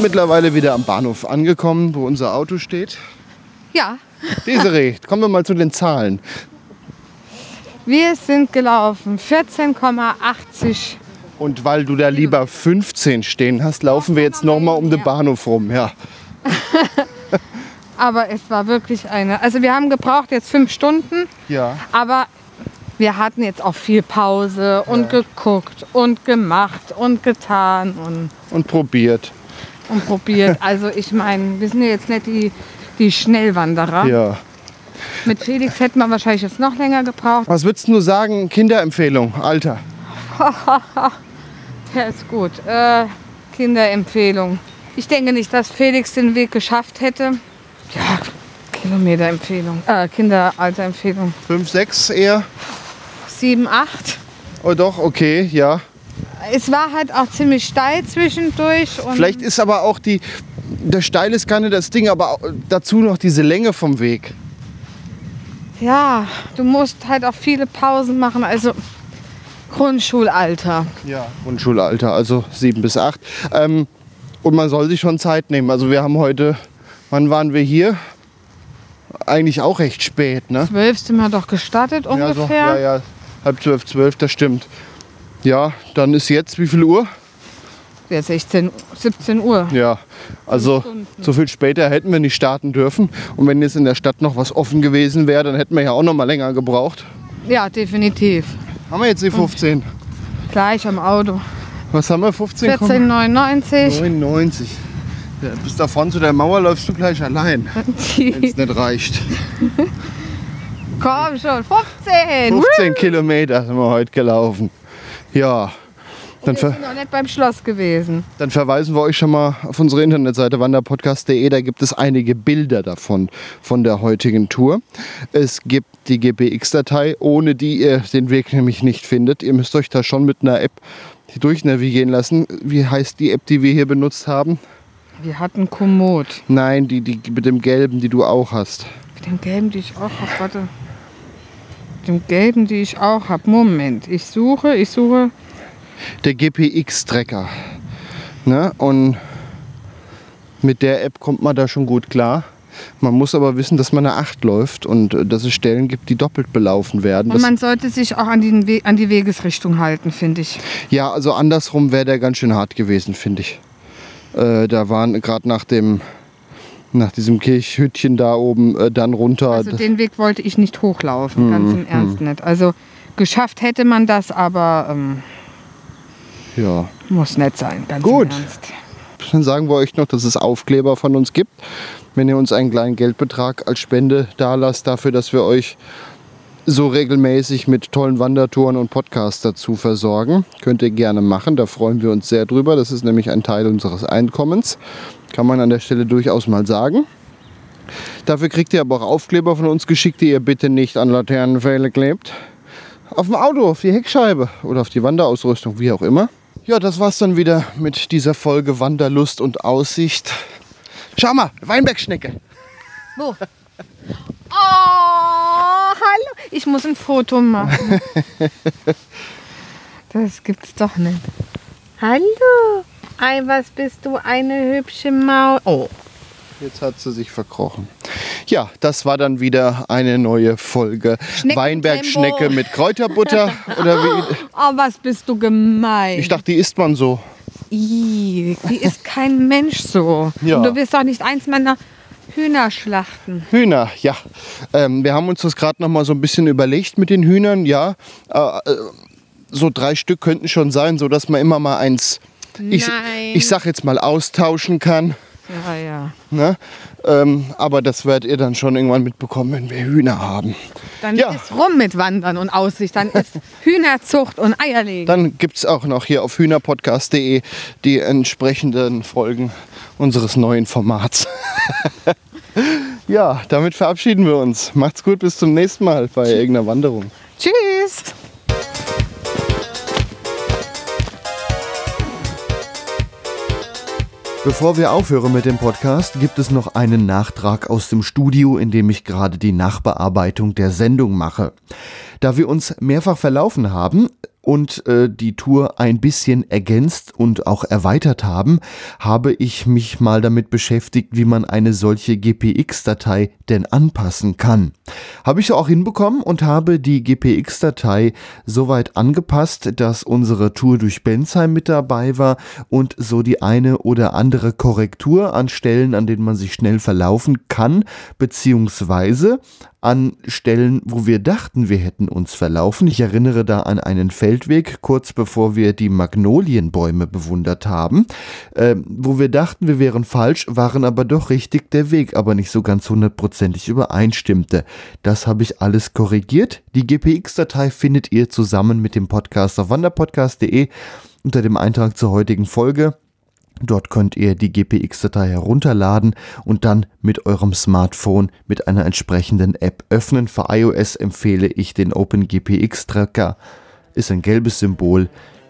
[SPEAKER 2] Sind mittlerweile wieder am Bahnhof angekommen, wo unser Auto steht.
[SPEAKER 1] Ja,
[SPEAKER 2] Desiree, kommen wir mal zu den Zahlen.
[SPEAKER 1] wir sind gelaufen 14,80.
[SPEAKER 2] Und weil du da lieber 15 stehen hast, laufen wir jetzt noch mal um den Bahnhof rum. Ja.
[SPEAKER 1] Aber es war wirklich eine. Also wir haben gebraucht jetzt fünf Stunden,
[SPEAKER 2] ja.
[SPEAKER 1] aber wir hatten jetzt auch viel Pause und geguckt und gemacht und getan und,
[SPEAKER 2] Und probiert.
[SPEAKER 1] Und probiert. Also ich meine, wir sind ja jetzt nicht die, die Schnellwanderer.
[SPEAKER 2] Ja.
[SPEAKER 1] Mit Felix hätten wir wahrscheinlich jetzt noch länger gebraucht.
[SPEAKER 2] Was würdest du sagen, Kinderempfehlung, Alter?
[SPEAKER 1] Der ist gut. Äh, Kinderempfehlung. Ich denke nicht, dass Felix den Weg geschafft hätte. Ja, Kilometerempfehlung. Äh, Kinderalterempfehlung.
[SPEAKER 2] 5, 6 eher?
[SPEAKER 1] 7, 8.
[SPEAKER 2] Oh doch, okay, ja.
[SPEAKER 1] Es war halt auch ziemlich steil zwischendurch. Und
[SPEAKER 2] Vielleicht ist aber auch die, der Steil ist gar nicht das Ding, aber dazu noch diese Länge vom Weg.
[SPEAKER 1] Ja, du musst halt auch viele Pausen machen. Also Grundschulalter.
[SPEAKER 2] Ja. Grundschulalter, also 7 bis 8. Ähm, und man soll sich schon Zeit nehmen. Also wir haben heute, wann waren wir hier? Eigentlich auch recht spät, ne?
[SPEAKER 1] Zwölf sind wir doch gestartet
[SPEAKER 2] Ja, so,
[SPEAKER 1] ungefähr.
[SPEAKER 2] ja, ja, halb zwölf, zwölf, das stimmt. Ja, dann ist jetzt wie viel Uhr?
[SPEAKER 1] Ja, 16, 17 Uhr.
[SPEAKER 2] Ja, also so viel später hätten wir nicht starten dürfen. Und wenn jetzt in der Stadt noch was offen gewesen wäre, dann hätten wir ja auch noch mal länger gebraucht.
[SPEAKER 1] Ja, definitiv.
[SPEAKER 2] Haben wir jetzt die 15?
[SPEAKER 1] Gleich am Auto.
[SPEAKER 2] Was haben wir? 15?
[SPEAKER 1] 14,99.
[SPEAKER 2] 99. Ja, bis da vorne zu der Mauer läufst du gleich allein, wenn es nicht reicht.
[SPEAKER 1] Komm schon, 15.
[SPEAKER 2] 15 Kilometer sind wir heute gelaufen. Ja, dann,
[SPEAKER 1] Wir sind noch nicht beim Schloss gewesen.
[SPEAKER 2] dann verweisen wir euch schon mal auf unsere Internetseite wanderpodcast.de. Da gibt es einige Bilder davon, von der heutigen Tour. Es gibt die GPX-Datei, ohne die ihr den Weg nämlich nicht findet. Ihr müsst euch da schon mit einer App durchnavigieren lassen. Wie heißt die App, die wir hier benutzt haben?
[SPEAKER 1] Wir hatten Komoot.
[SPEAKER 2] Nein, die, die mit dem gelben, die du auch hast.
[SPEAKER 1] Mit dem gelben, die ich auch habe. Warte. Dem gelben, die ich auch habe. Moment, ich suche, ich suche.
[SPEAKER 2] Der GPX-Trecker. Ne? Und mit der App kommt man da schon gut klar. Man muss aber wissen, dass man eine 8 läuft und äh, dass es Stellen gibt, die doppelt belaufen werden.
[SPEAKER 1] Und
[SPEAKER 2] Das,
[SPEAKER 1] man sollte sich auch an, den We an die Wegesrichtung halten, finde ich.
[SPEAKER 2] ja, also andersrum wäre der ganz schön hart gewesen, finde ich. Äh, da waren gerade nach dem nach diesem Kirchhütchen da oben äh, dann runter.
[SPEAKER 1] Also den Weg wollte ich nicht hochlaufen, ganz
[SPEAKER 2] Mhm,
[SPEAKER 1] im Ernst nicht. Also geschafft hätte man das, aber ähm,
[SPEAKER 2] ja.
[SPEAKER 1] muss nicht sein, ganz
[SPEAKER 2] Gut.
[SPEAKER 1] im Ernst.
[SPEAKER 2] Dann sagen wir euch noch, dass es Aufkleber von uns gibt. Wenn ihr uns einen kleinen Geldbetrag als Spende dalasst dafür, dass wir euch so regelmäßig mit tollen Wandertouren und Podcasts dazu versorgen, könnt ihr gerne machen. Da freuen wir uns sehr drüber. Das ist nämlich ein Teil unseres Einkommens. Kann man an der Stelle durchaus mal sagen. Dafür kriegt ihr aber auch Aufkleber von uns geschickt, die ihr bitte nicht an Laternenpfähle klebt. Auf dem Auto, auf die Heckscheibe oder auf die Wanderausrüstung, wie auch immer. Ja, das war's dann wieder mit dieser Folge Wanderlust und Aussicht. Schau mal, Weinbergschnecke.
[SPEAKER 1] Wo? Oh, hallo. Ich muss ein Foto machen. Das gibt's doch nicht. Hallo. Ei, was bist du, eine hübsche Maus. Oh.
[SPEAKER 2] Jetzt hat sie sich verkrochen. Ja, das war dann wieder eine neue Folge. Weinbergschnecke mit Kräuterbutter oder wie?
[SPEAKER 1] Oh, was bist du gemein.
[SPEAKER 2] Ich dachte, die isst man so.
[SPEAKER 1] Ih, die ist kein Mensch so.
[SPEAKER 2] Ja.
[SPEAKER 1] Und du wirst doch nicht eins meiner Hühner schlachten.
[SPEAKER 2] Hühner, ja. Ähm, wir haben uns das gerade noch mal so ein bisschen überlegt mit den Hühnern. Ja, äh, äh, so drei Stück könnten schon sein, so dass man immer mal eins, ich,
[SPEAKER 1] Nein.
[SPEAKER 2] ich sag jetzt mal, austauschen kann.
[SPEAKER 1] Ja, ja.
[SPEAKER 2] Ne? Ähm, aber das werdet ihr dann schon irgendwann mitbekommen, wenn wir Hühner haben.
[SPEAKER 1] Dann
[SPEAKER 2] Ja.
[SPEAKER 1] ist rum mit Wandern und Aussicht. Dann ist Hühnerzucht und Eierlegen.
[SPEAKER 2] Dann gibt es auch noch hier auf hühnerpodcast.de die entsprechenden Folgen unseres neuen Formats. ja, damit verabschieden wir uns. Macht's gut, bis zum nächsten Mal bei irgendeiner Wanderung.
[SPEAKER 1] Tschüss.
[SPEAKER 2] Bevor wir aufhören mit dem Podcast, gibt es noch einen Nachtrag aus dem Studio, in dem ich gerade die Nachbearbeitung der Sendung mache. Da wir uns mehrfach verlaufen haben und äh, die Tour ein bisschen ergänzt und auch erweitert haben, habe ich mich mal damit beschäftigt, wie man eine solche GPX-Datei denn anpassen kann. Habe ich auch hinbekommen und habe die GPX-Datei soweit angepasst, dass unsere Tour durch Bensheim mit dabei war und so die eine oder andere Korrektur an Stellen, an denen man sich schnell verlaufen kann, beziehungsweise an Stellen, wo wir dachten, wir hätten uns verlaufen. Ich erinnere da an einen Feldweg, kurz bevor wir die Magnolienbäume bewundert haben, äh, wo wir dachten, wir wären falsch, waren aber doch richtig, der Weg aber nicht so ganz hundertprozentig übereinstimmte. Das habe ich alles korrigiert. Die GPX-Datei findet ihr zusammen mit dem Podcast auf wanderpodcast.de unter dem Eintrag zur heutigen Folge. Dort könnt ihr die GPX-Datei herunterladen und dann mit eurem Smartphone mit einer entsprechenden App öffnen. Für iOS empfehle ich den OpenGPX-Tracker. Ist ein gelbes Symbol.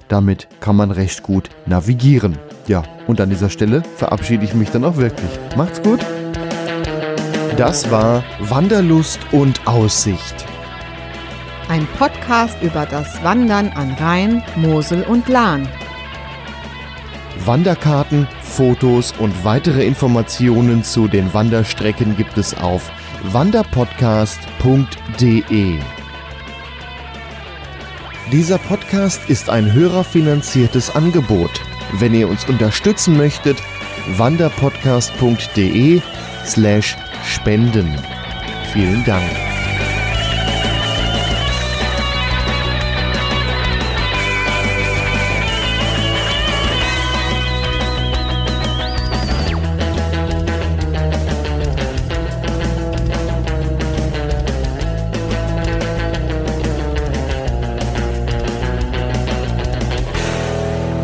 [SPEAKER 2] Damit kann man recht gut navigieren. Ja, und an dieser Stelle verabschiede ich mich dann auch wirklich. Macht's gut. Das war Wanderlust und Aussicht.
[SPEAKER 1] Ein Podcast über das Wandern an Rhein, Mosel und Lahn.
[SPEAKER 2] Wanderkarten, Fotos und weitere Informationen zu den Wanderstrecken gibt es auf wanderpodcast.de. Dieser Podcast ist ein hörerfinanziertes Angebot. Wenn ihr uns unterstützen möchtet, wanderpodcast.de slash spenden. Vielen Dank.